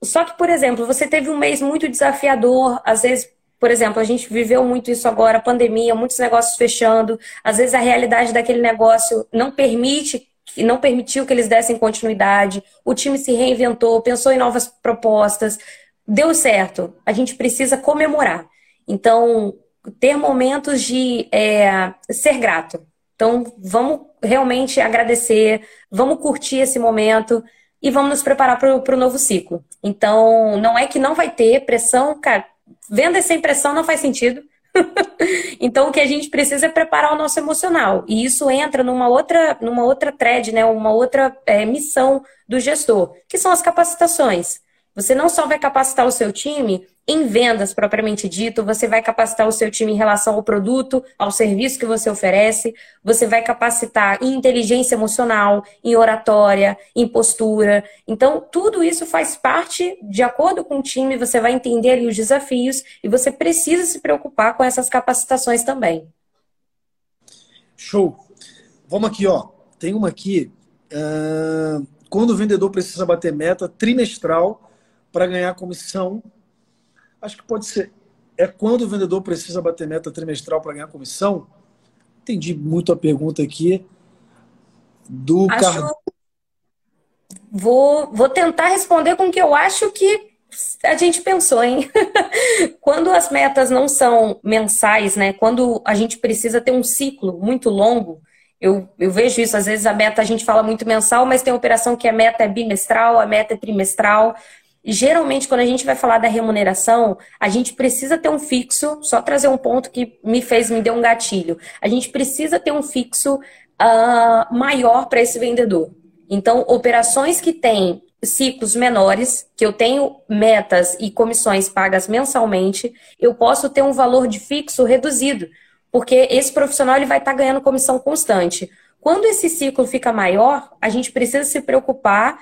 Só que, por exemplo, você teve um mês muito desafiador, às vezes por exemplo, a gente viveu muito isso agora, pandemia, muitos negócios fechando. Às vezes a realidade daquele negócio não permite que não permitiu que eles dessem continuidade. O time se reinventou, pensou em novas propostas, deu certo. A gente precisa comemorar. Então, ter momentos de é, ser grato. Então, vamos realmente agradecer, vamos curtir esse momento e vamos nos preparar para o novo ciclo. Então, não é que não vai ter pressão, cara. Venda sem pressão não faz sentido. então, o que a gente precisa é preparar o nosso emocional. E isso entra numa outra, numa outra thread, né? uma outra é, missão do gestor, que são as capacitações. Você não só vai capacitar o seu time em vendas propriamente dito, você vai capacitar o seu time em relação ao produto, ao serviço que você oferece, você vai capacitar em inteligência emocional, em oratória, em postura. Então, tudo isso faz parte, de acordo com o time, você vai entender ali os desafios e você precisa se preocupar com essas capacitações também. Show! Vamos aqui, ó. Tem uma aqui. Uh, quando o vendedor precisa bater meta trimestral para ganhar comissão Acho que pode ser. É quando o vendedor precisa bater meta trimestral para ganhar comissão? Entendi muito a pergunta aqui. do acho... Cardoso. Vou, vou tentar responder com o que eu acho que a gente pensou, hein? quando as metas não são mensais, né? Quando a gente precisa ter um ciclo muito longo, eu, eu vejo isso, às vezes a meta a gente fala muito mensal, mas tem operação que a meta é bimestral, a meta é trimestral. Geralmente, quando a gente vai falar da remuneração, a gente precisa ter um fixo, só trazer um ponto que me fez, me deu um gatilho. A gente precisa ter um fixo uh, maior para esse vendedor. Então, operações que têm ciclos menores, que eu tenho metas e comissões pagas mensalmente, eu posso ter um valor de fixo reduzido, porque esse profissional ele vai estar tá ganhando comissão constante. Quando esse ciclo fica maior, a gente precisa se preocupar,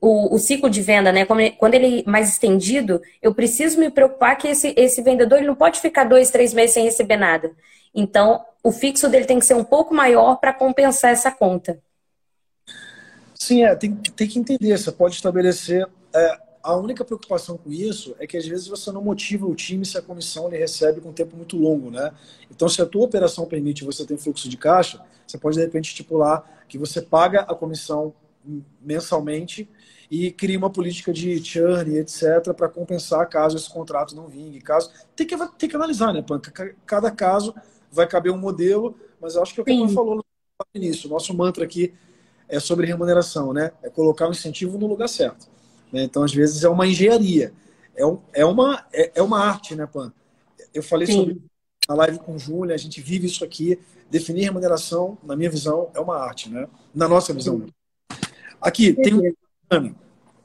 o, o ciclo de venda, né? Quando ele é mais estendido, eu preciso me preocupar que esse, esse vendedor ele não pode ficar dois, três meses sem receber nada. Então, o fixo dele tem que ser um pouco maior para compensar essa conta. Sim, é, tem, tem que entender. Você pode estabelecer. É, a única preocupação com isso é que às vezes você não motiva o time se a comissão ele recebe com um tempo muito longo, né? Então, se a tua operação permite você ter fluxo de caixa, você pode de repente estipular que você paga a comissão mensalmente e cria uma política de churn, etc, para compensar caso esse contrato não vingue. Caso tem que tem que analisar, né, Panca? Cada caso vai caber um modelo, mas eu acho que é o que você falou no início. Nosso mantra aqui é sobre remuneração, né? É colocar o incentivo no lugar certo. Né? Então, às vezes, é uma engenharia. É, um, é, uma, é, é, uma arte, né, Pan? Eu falei Sim. sobre a live com Júlia, a gente vive isso aqui. Definir remuneração, na minha visão, é uma arte, né? Na nossa visão. Aqui, tem um.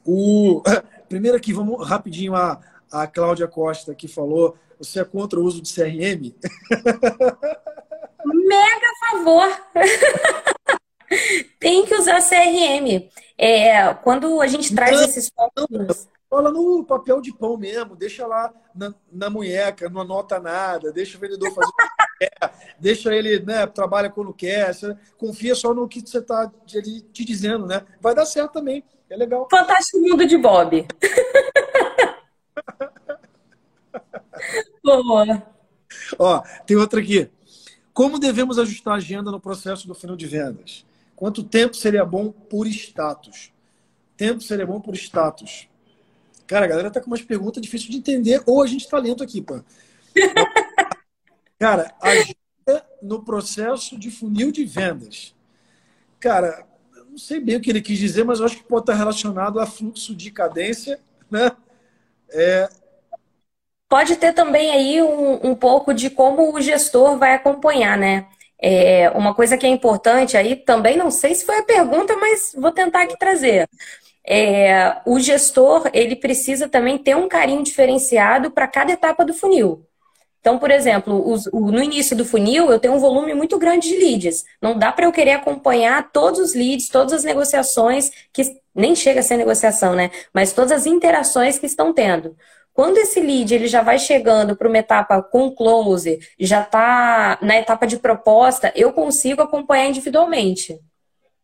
O, primeiro aqui, vamos rapidinho a, a Cláudia Costa que falou: você é contra o uso de CRM? Mega favor! Tem que usar CRM. É, quando a gente traz não, esses pontos. Fala no papel de pão mesmo, deixa lá na, na munheca, não anota nada, deixa o vendedor fazer o que quer, deixa ele, né, trabalha quando quer, confia só no que você está te dizendo, né? Vai dar certo também, é legal. Fantástico mundo de Bob. Boa. Ó, tem outra aqui. Como devemos ajustar a agenda no processo do final de vendas? Quanto tempo seria bom por status? Tempo seria bom por status. Cara, a galera tá com umas perguntas difíceis de entender, ou a gente está lento aqui, pô. Cara, ajuda no processo de funil de vendas. Cara, não sei bem o que ele quis dizer, mas eu acho que pode estar relacionado a fluxo de cadência, né? É... Pode ter também aí um, um pouco de como o gestor vai acompanhar, né? É, uma coisa que é importante aí, também não sei se foi a pergunta, mas vou tentar aqui trazer. É, o gestor, ele precisa também ter um carinho diferenciado para cada etapa do funil. Então, por exemplo, os, o, no início do funil, eu tenho um volume muito grande de leads. Não dá para eu querer acompanhar todos os leads, todas as negociações, que nem chega a ser negociação, né? Mas todas as interações que estão tendo. Quando esse lead ele já vai chegando para uma etapa com close, já está na etapa de proposta, eu consigo acompanhar individualmente.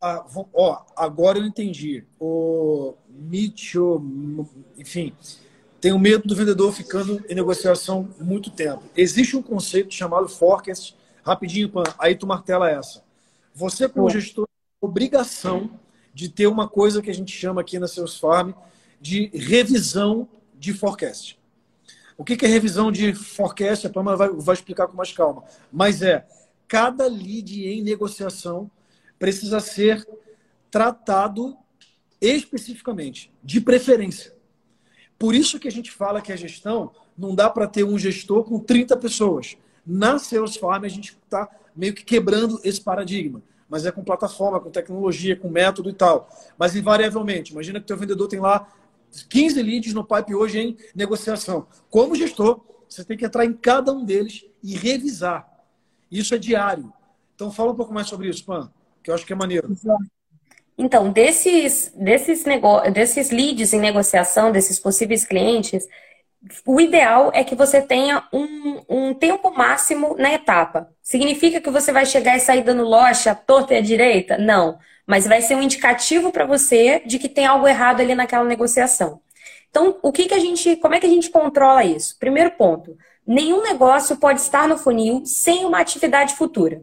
Ah, ó, agora eu entendi. O Mitchell, enfim, tem o medo do vendedor ficando em negociação muito tempo. Existe um conceito chamado forecast. Rapidinho, Pan, aí tu martela essa. Você, como gestor, tem obrigação de ter uma coisa que a gente chama aqui na Seus Farm de revisão de forecast. O que é revisão de forecast? A Pama vai, vai explicar com mais calma. Mas é, cada lead em negociação precisa ser tratado especificamente, de preferência. Por isso que a gente fala que a gestão não dá para ter um gestor com 30 pessoas. Na Salesforce a gente está meio que quebrando esse paradigma. Mas é com plataforma, com tecnologia, com método e tal. Mas invariavelmente, imagina que teu vendedor tem lá 15 leads no pipe hoje em negociação. Como gestor, você tem que entrar em cada um deles e revisar. Isso é diário. Então, fala um pouco mais sobre isso, Pan, que eu acho que é maneiro. Então, desses, desses, nego... desses leads em negociação, desses possíveis clientes, o ideal é que você tenha um, um tempo máximo na etapa. Significa que você vai chegar e sair dando loja torta e à direita? Não mas vai ser um indicativo para você de que tem algo errado ali naquela negociação. Então, o que, que a gente, como é que a gente controla isso? Primeiro ponto, nenhum negócio pode estar no funil sem uma atividade futura.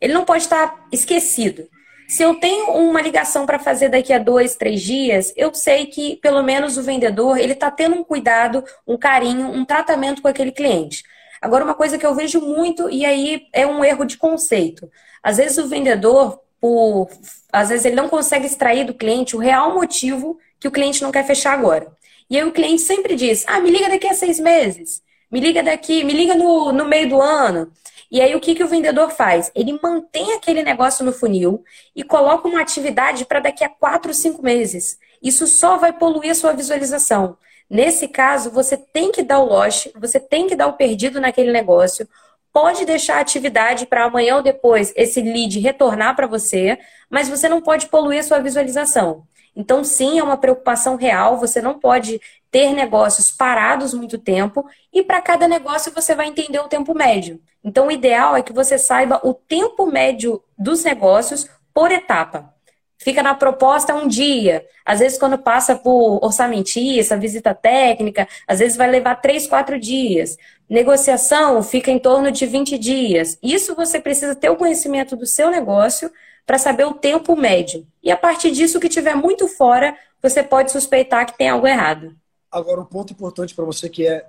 Ele não pode estar esquecido. Se eu tenho uma ligação para fazer daqui a dois, três dias, eu sei que pelo menos o vendedor ele está tendo um cuidado, um carinho, um tratamento com aquele cliente. Agora, uma coisa que eu vejo muito, e aí é um erro de conceito. Às vezes o vendedor, por, às vezes ele não consegue extrair do cliente o real motivo que o cliente não quer fechar agora. E aí o cliente sempre diz: Ah, me liga daqui a seis meses, me liga daqui, me liga no, no meio do ano. E aí o que, que o vendedor faz? Ele mantém aquele negócio no funil e coloca uma atividade para daqui a quatro, cinco meses. Isso só vai poluir a sua visualização. Nesse caso, você tem que dar o loss, você tem que dar o perdido naquele negócio. Pode deixar a atividade para amanhã ou depois esse lead retornar para você, mas você não pode poluir a sua visualização. Então, sim, é uma preocupação real. Você não pode ter negócios parados muito tempo e para cada negócio você vai entender o tempo médio. Então, o ideal é que você saiba o tempo médio dos negócios por etapa. Fica na proposta um dia. Às vezes, quando passa por orçamentista, visita técnica, às vezes vai levar três, quatro dias. Negociação fica em torno de 20 dias. Isso você precisa ter o conhecimento do seu negócio para saber o tempo médio. E a partir disso, o que tiver muito fora, você pode suspeitar que tem algo errado. Agora, um ponto importante para você que é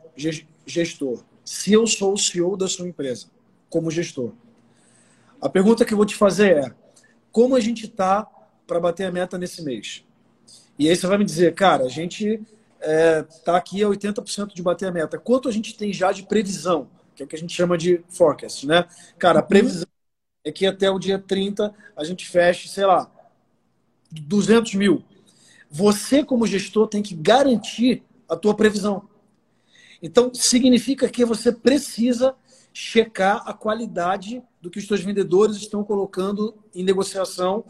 gestor. Se eu sou o CEO da sua empresa, como gestor, a pergunta que eu vou te fazer é: como a gente está para bater a meta nesse mês? E aí você vai me dizer, cara, a gente está é, tá aqui a 80% de bater a meta. Quanto a gente tem já de previsão? Que é o que a gente chama de forecast, né? Cara, a previsão é que até o dia 30 a gente feche, sei lá, 200 mil. Você, como gestor, tem que garantir a tua previsão. Então, significa que você precisa checar a qualidade do que os seus vendedores estão colocando em negociação,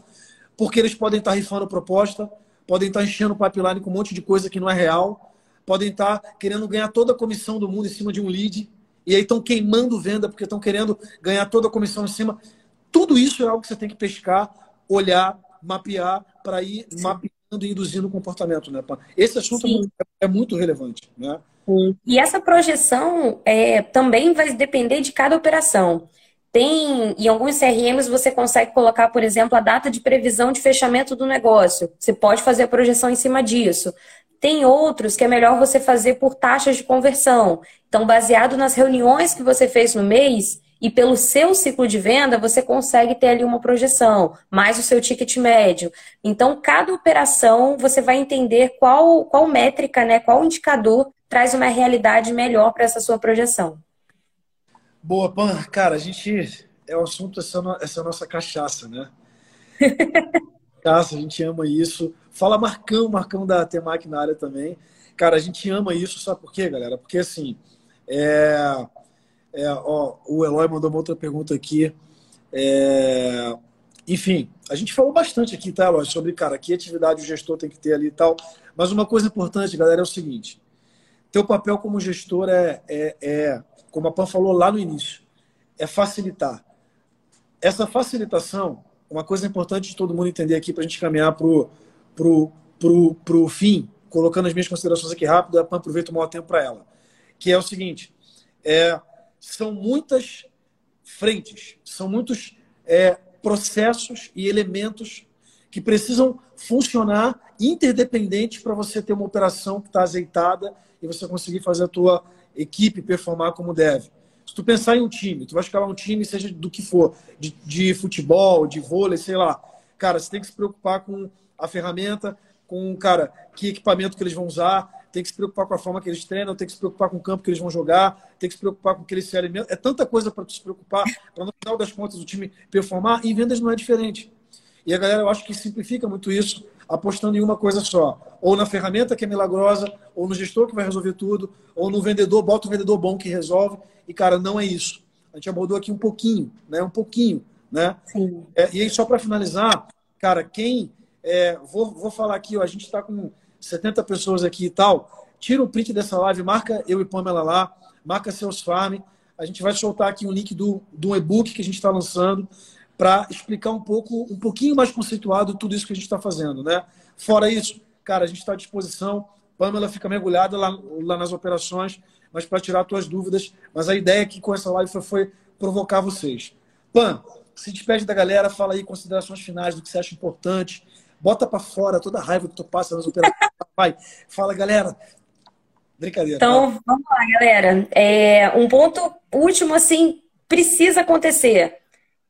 porque eles podem estar rifando proposta, podem estar enchendo o pipeline com um monte de coisa que não é real, podem estar querendo ganhar toda a comissão do mundo em cima de um lead, e aí estão queimando venda porque estão querendo ganhar toda a comissão em cima. Tudo isso é algo que você tem que pescar, olhar, mapear, para ir mapeando e induzindo o comportamento. Né? Esse assunto Sim. é muito relevante. Né? E essa projeção é, também vai depender de cada operação. Tem, em alguns CRMs, você consegue colocar, por exemplo, a data de previsão de fechamento do negócio. Você pode fazer a projeção em cima disso. Tem outros que é melhor você fazer por taxas de conversão. Então, baseado nas reuniões que você fez no mês, e pelo seu ciclo de venda, você consegue ter ali uma projeção, mais o seu ticket médio. Então, cada operação você vai entender qual, qual métrica, né, qual indicador traz uma realidade melhor para essa sua projeção. Boa, Pan. Cara, a gente. É o assunto, essa, essa é a nossa cachaça, né? cachaça, a gente ama isso. Fala Marcão, Marcão da Temac na área também. Cara, a gente ama isso, sabe por quê, galera? Porque assim. É é, ó, o Eloy mandou uma outra pergunta aqui. É, enfim, a gente falou bastante aqui, tá, Eloy, sobre, cara, que atividade o gestor tem que ter ali e tal. Mas uma coisa importante, galera, é o seguinte: teu papel como gestor é, é, é como a Pan falou lá no início, é facilitar. Essa facilitação, uma coisa importante de todo mundo entender aqui para a gente caminhar para o pro, pro, pro fim, colocando as minhas considerações aqui rápido, a Pan aproveita o maior tempo para ela, que é o seguinte: é, são muitas frentes, são muitos é, processos e elementos que precisam funcionar interdependentes para você ter uma operação que está azeitada e você conseguir fazer a tua equipe performar como deve. Se tu pensar em um time, tu vai escalar um time, seja do que for, de, de futebol, de vôlei, sei lá. Cara, você tem que se preocupar com a ferramenta, com, cara, que equipamento que eles vão usar, tem que se preocupar com a forma que eles treinam, tem que se preocupar com o campo que eles vão jogar, tem que se preocupar com o que eles se. É tanta coisa para se preocupar, para no final das contas o time performar, e em vendas não é diferente. E a galera, eu acho que simplifica muito isso, apostando em uma coisa só. Ou na ferramenta que é milagrosa, ou no gestor que vai resolver tudo, ou no vendedor, bota um vendedor bom que resolve. E, cara, não é isso. A gente abordou aqui um pouquinho, né? Um pouquinho, né? É, e aí, só para finalizar, cara, quem... É, vou, vou falar aqui, ó, a gente está com 70 pessoas aqui e tal, tira o print dessa live, marca eu e Pamela lá, marca seus farm. A gente vai soltar aqui um link do, do e-book que a gente está lançando para explicar um pouco, um pouquinho mais conceituado tudo isso que a gente está fazendo, né? Fora isso, cara, a gente está à disposição. Pamela fica mergulhada lá, lá nas operações, mas para tirar suas dúvidas. Mas a ideia aqui com essa live foi, foi provocar vocês. Pam, se despede da galera, fala aí considerações finais do que você acha importante. Bota para fora toda a raiva que tu passa nas operações. Vai, fala, galera. Brincadeira. Então, vamos lá, galera. É, um ponto último, assim, precisa acontecer.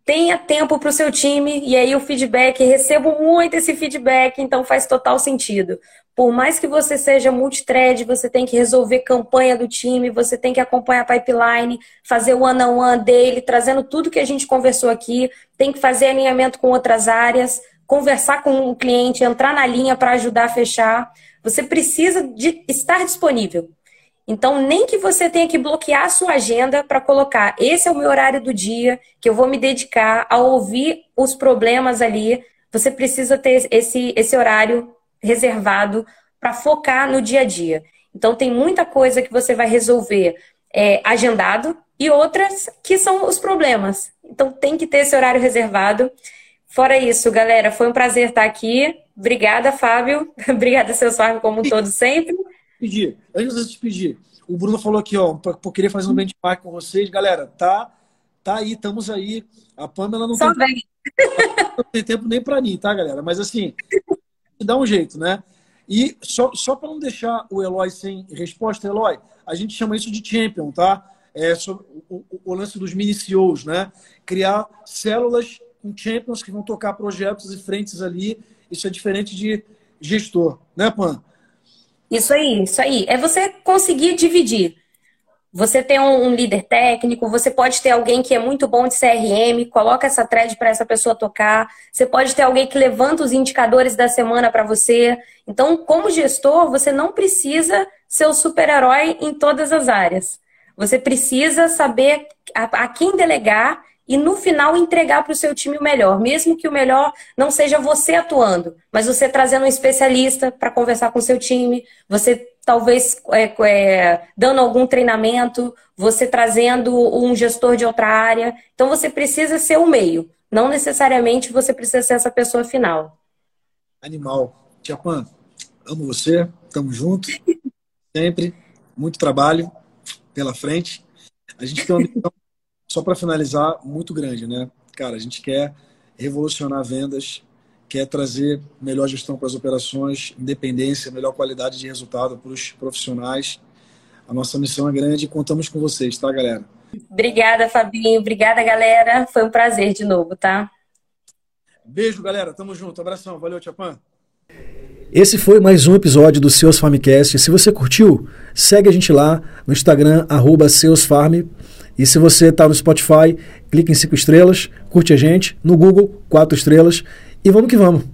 Tenha tempo para o seu time e aí o feedback, recebo muito esse feedback, então faz total sentido. Por mais que você seja multithread, você tem que resolver campanha do time, você tem que acompanhar a pipeline, fazer o one-on-one -on -one dele, trazendo tudo que a gente conversou aqui, tem que fazer alinhamento com outras áreas, conversar com o cliente, entrar na linha para ajudar a fechar. Você precisa de estar disponível. Então, nem que você tenha que bloquear a sua agenda para colocar, esse é o meu horário do dia, que eu vou me dedicar a ouvir os problemas ali. Você precisa ter esse, esse horário reservado para focar no dia a dia. Então, tem muita coisa que você vai resolver é, agendado e outras que são os problemas. Então, tem que ter esse horário reservado. Fora isso, galera, foi um prazer estar aqui. Obrigada, Fábio. Obrigada, seu Farm, como um todo sempre. Pedir, antes de despedir, o Bruno falou aqui, ó, por querer fazer um benchmark com vocês. Galera, tá, tá aí, estamos aí. A Pamela não, Só tem, vem. não tem tempo nem para mim, tá, galera? Mas assim, dá um jeito, né? E só, só para não deixar o Eloy sem resposta, Eloy, a gente chama isso de champion, tá? É sobre o, o, o lance dos mini CEOs, né? Criar células com champions que vão tocar projetos e frentes ali. Isso é diferente de gestor, né, Pan? Isso aí, isso aí. É você conseguir dividir. Você tem um, líder técnico, você pode ter alguém que é muito bom de CRM, coloca essa thread para essa pessoa tocar. Você pode ter alguém que levanta os indicadores da semana para você. Então, como gestor, você não precisa ser o super-herói em todas as áreas. Você precisa saber a, quem delegar e no final entregar para o seu time o melhor, mesmo que o melhor não seja você atuando, mas você trazendo um especialista para conversar com o seu time, você talvez é, é, dando algum treinamento, você trazendo um gestor de outra área. Então você precisa ser o meio, não necessariamente você precisa ser essa pessoa final. Animal. Tiapan, amo você, tamo junto, sempre, muito trabalho pela frente. A gente tem uma missão só para finalizar, muito grande, né? Cara, a gente quer revolucionar vendas, quer trazer melhor gestão para as operações, independência, melhor qualidade de resultado para os profissionais. A nossa missão é grande e contamos com vocês, tá, galera? Obrigada, Fabinho. Obrigada, galera. Foi um prazer de novo, tá? Beijo, galera. Tamo junto. Abração. Valeu, Tchapan. Esse foi mais um episódio do Seus Farmcast. Se você curtiu, segue a gente lá no Instagram, arroba seusfarm. E se você está no Spotify, clique em cinco estrelas, curte a gente. No Google, quatro estrelas. E vamos que vamos.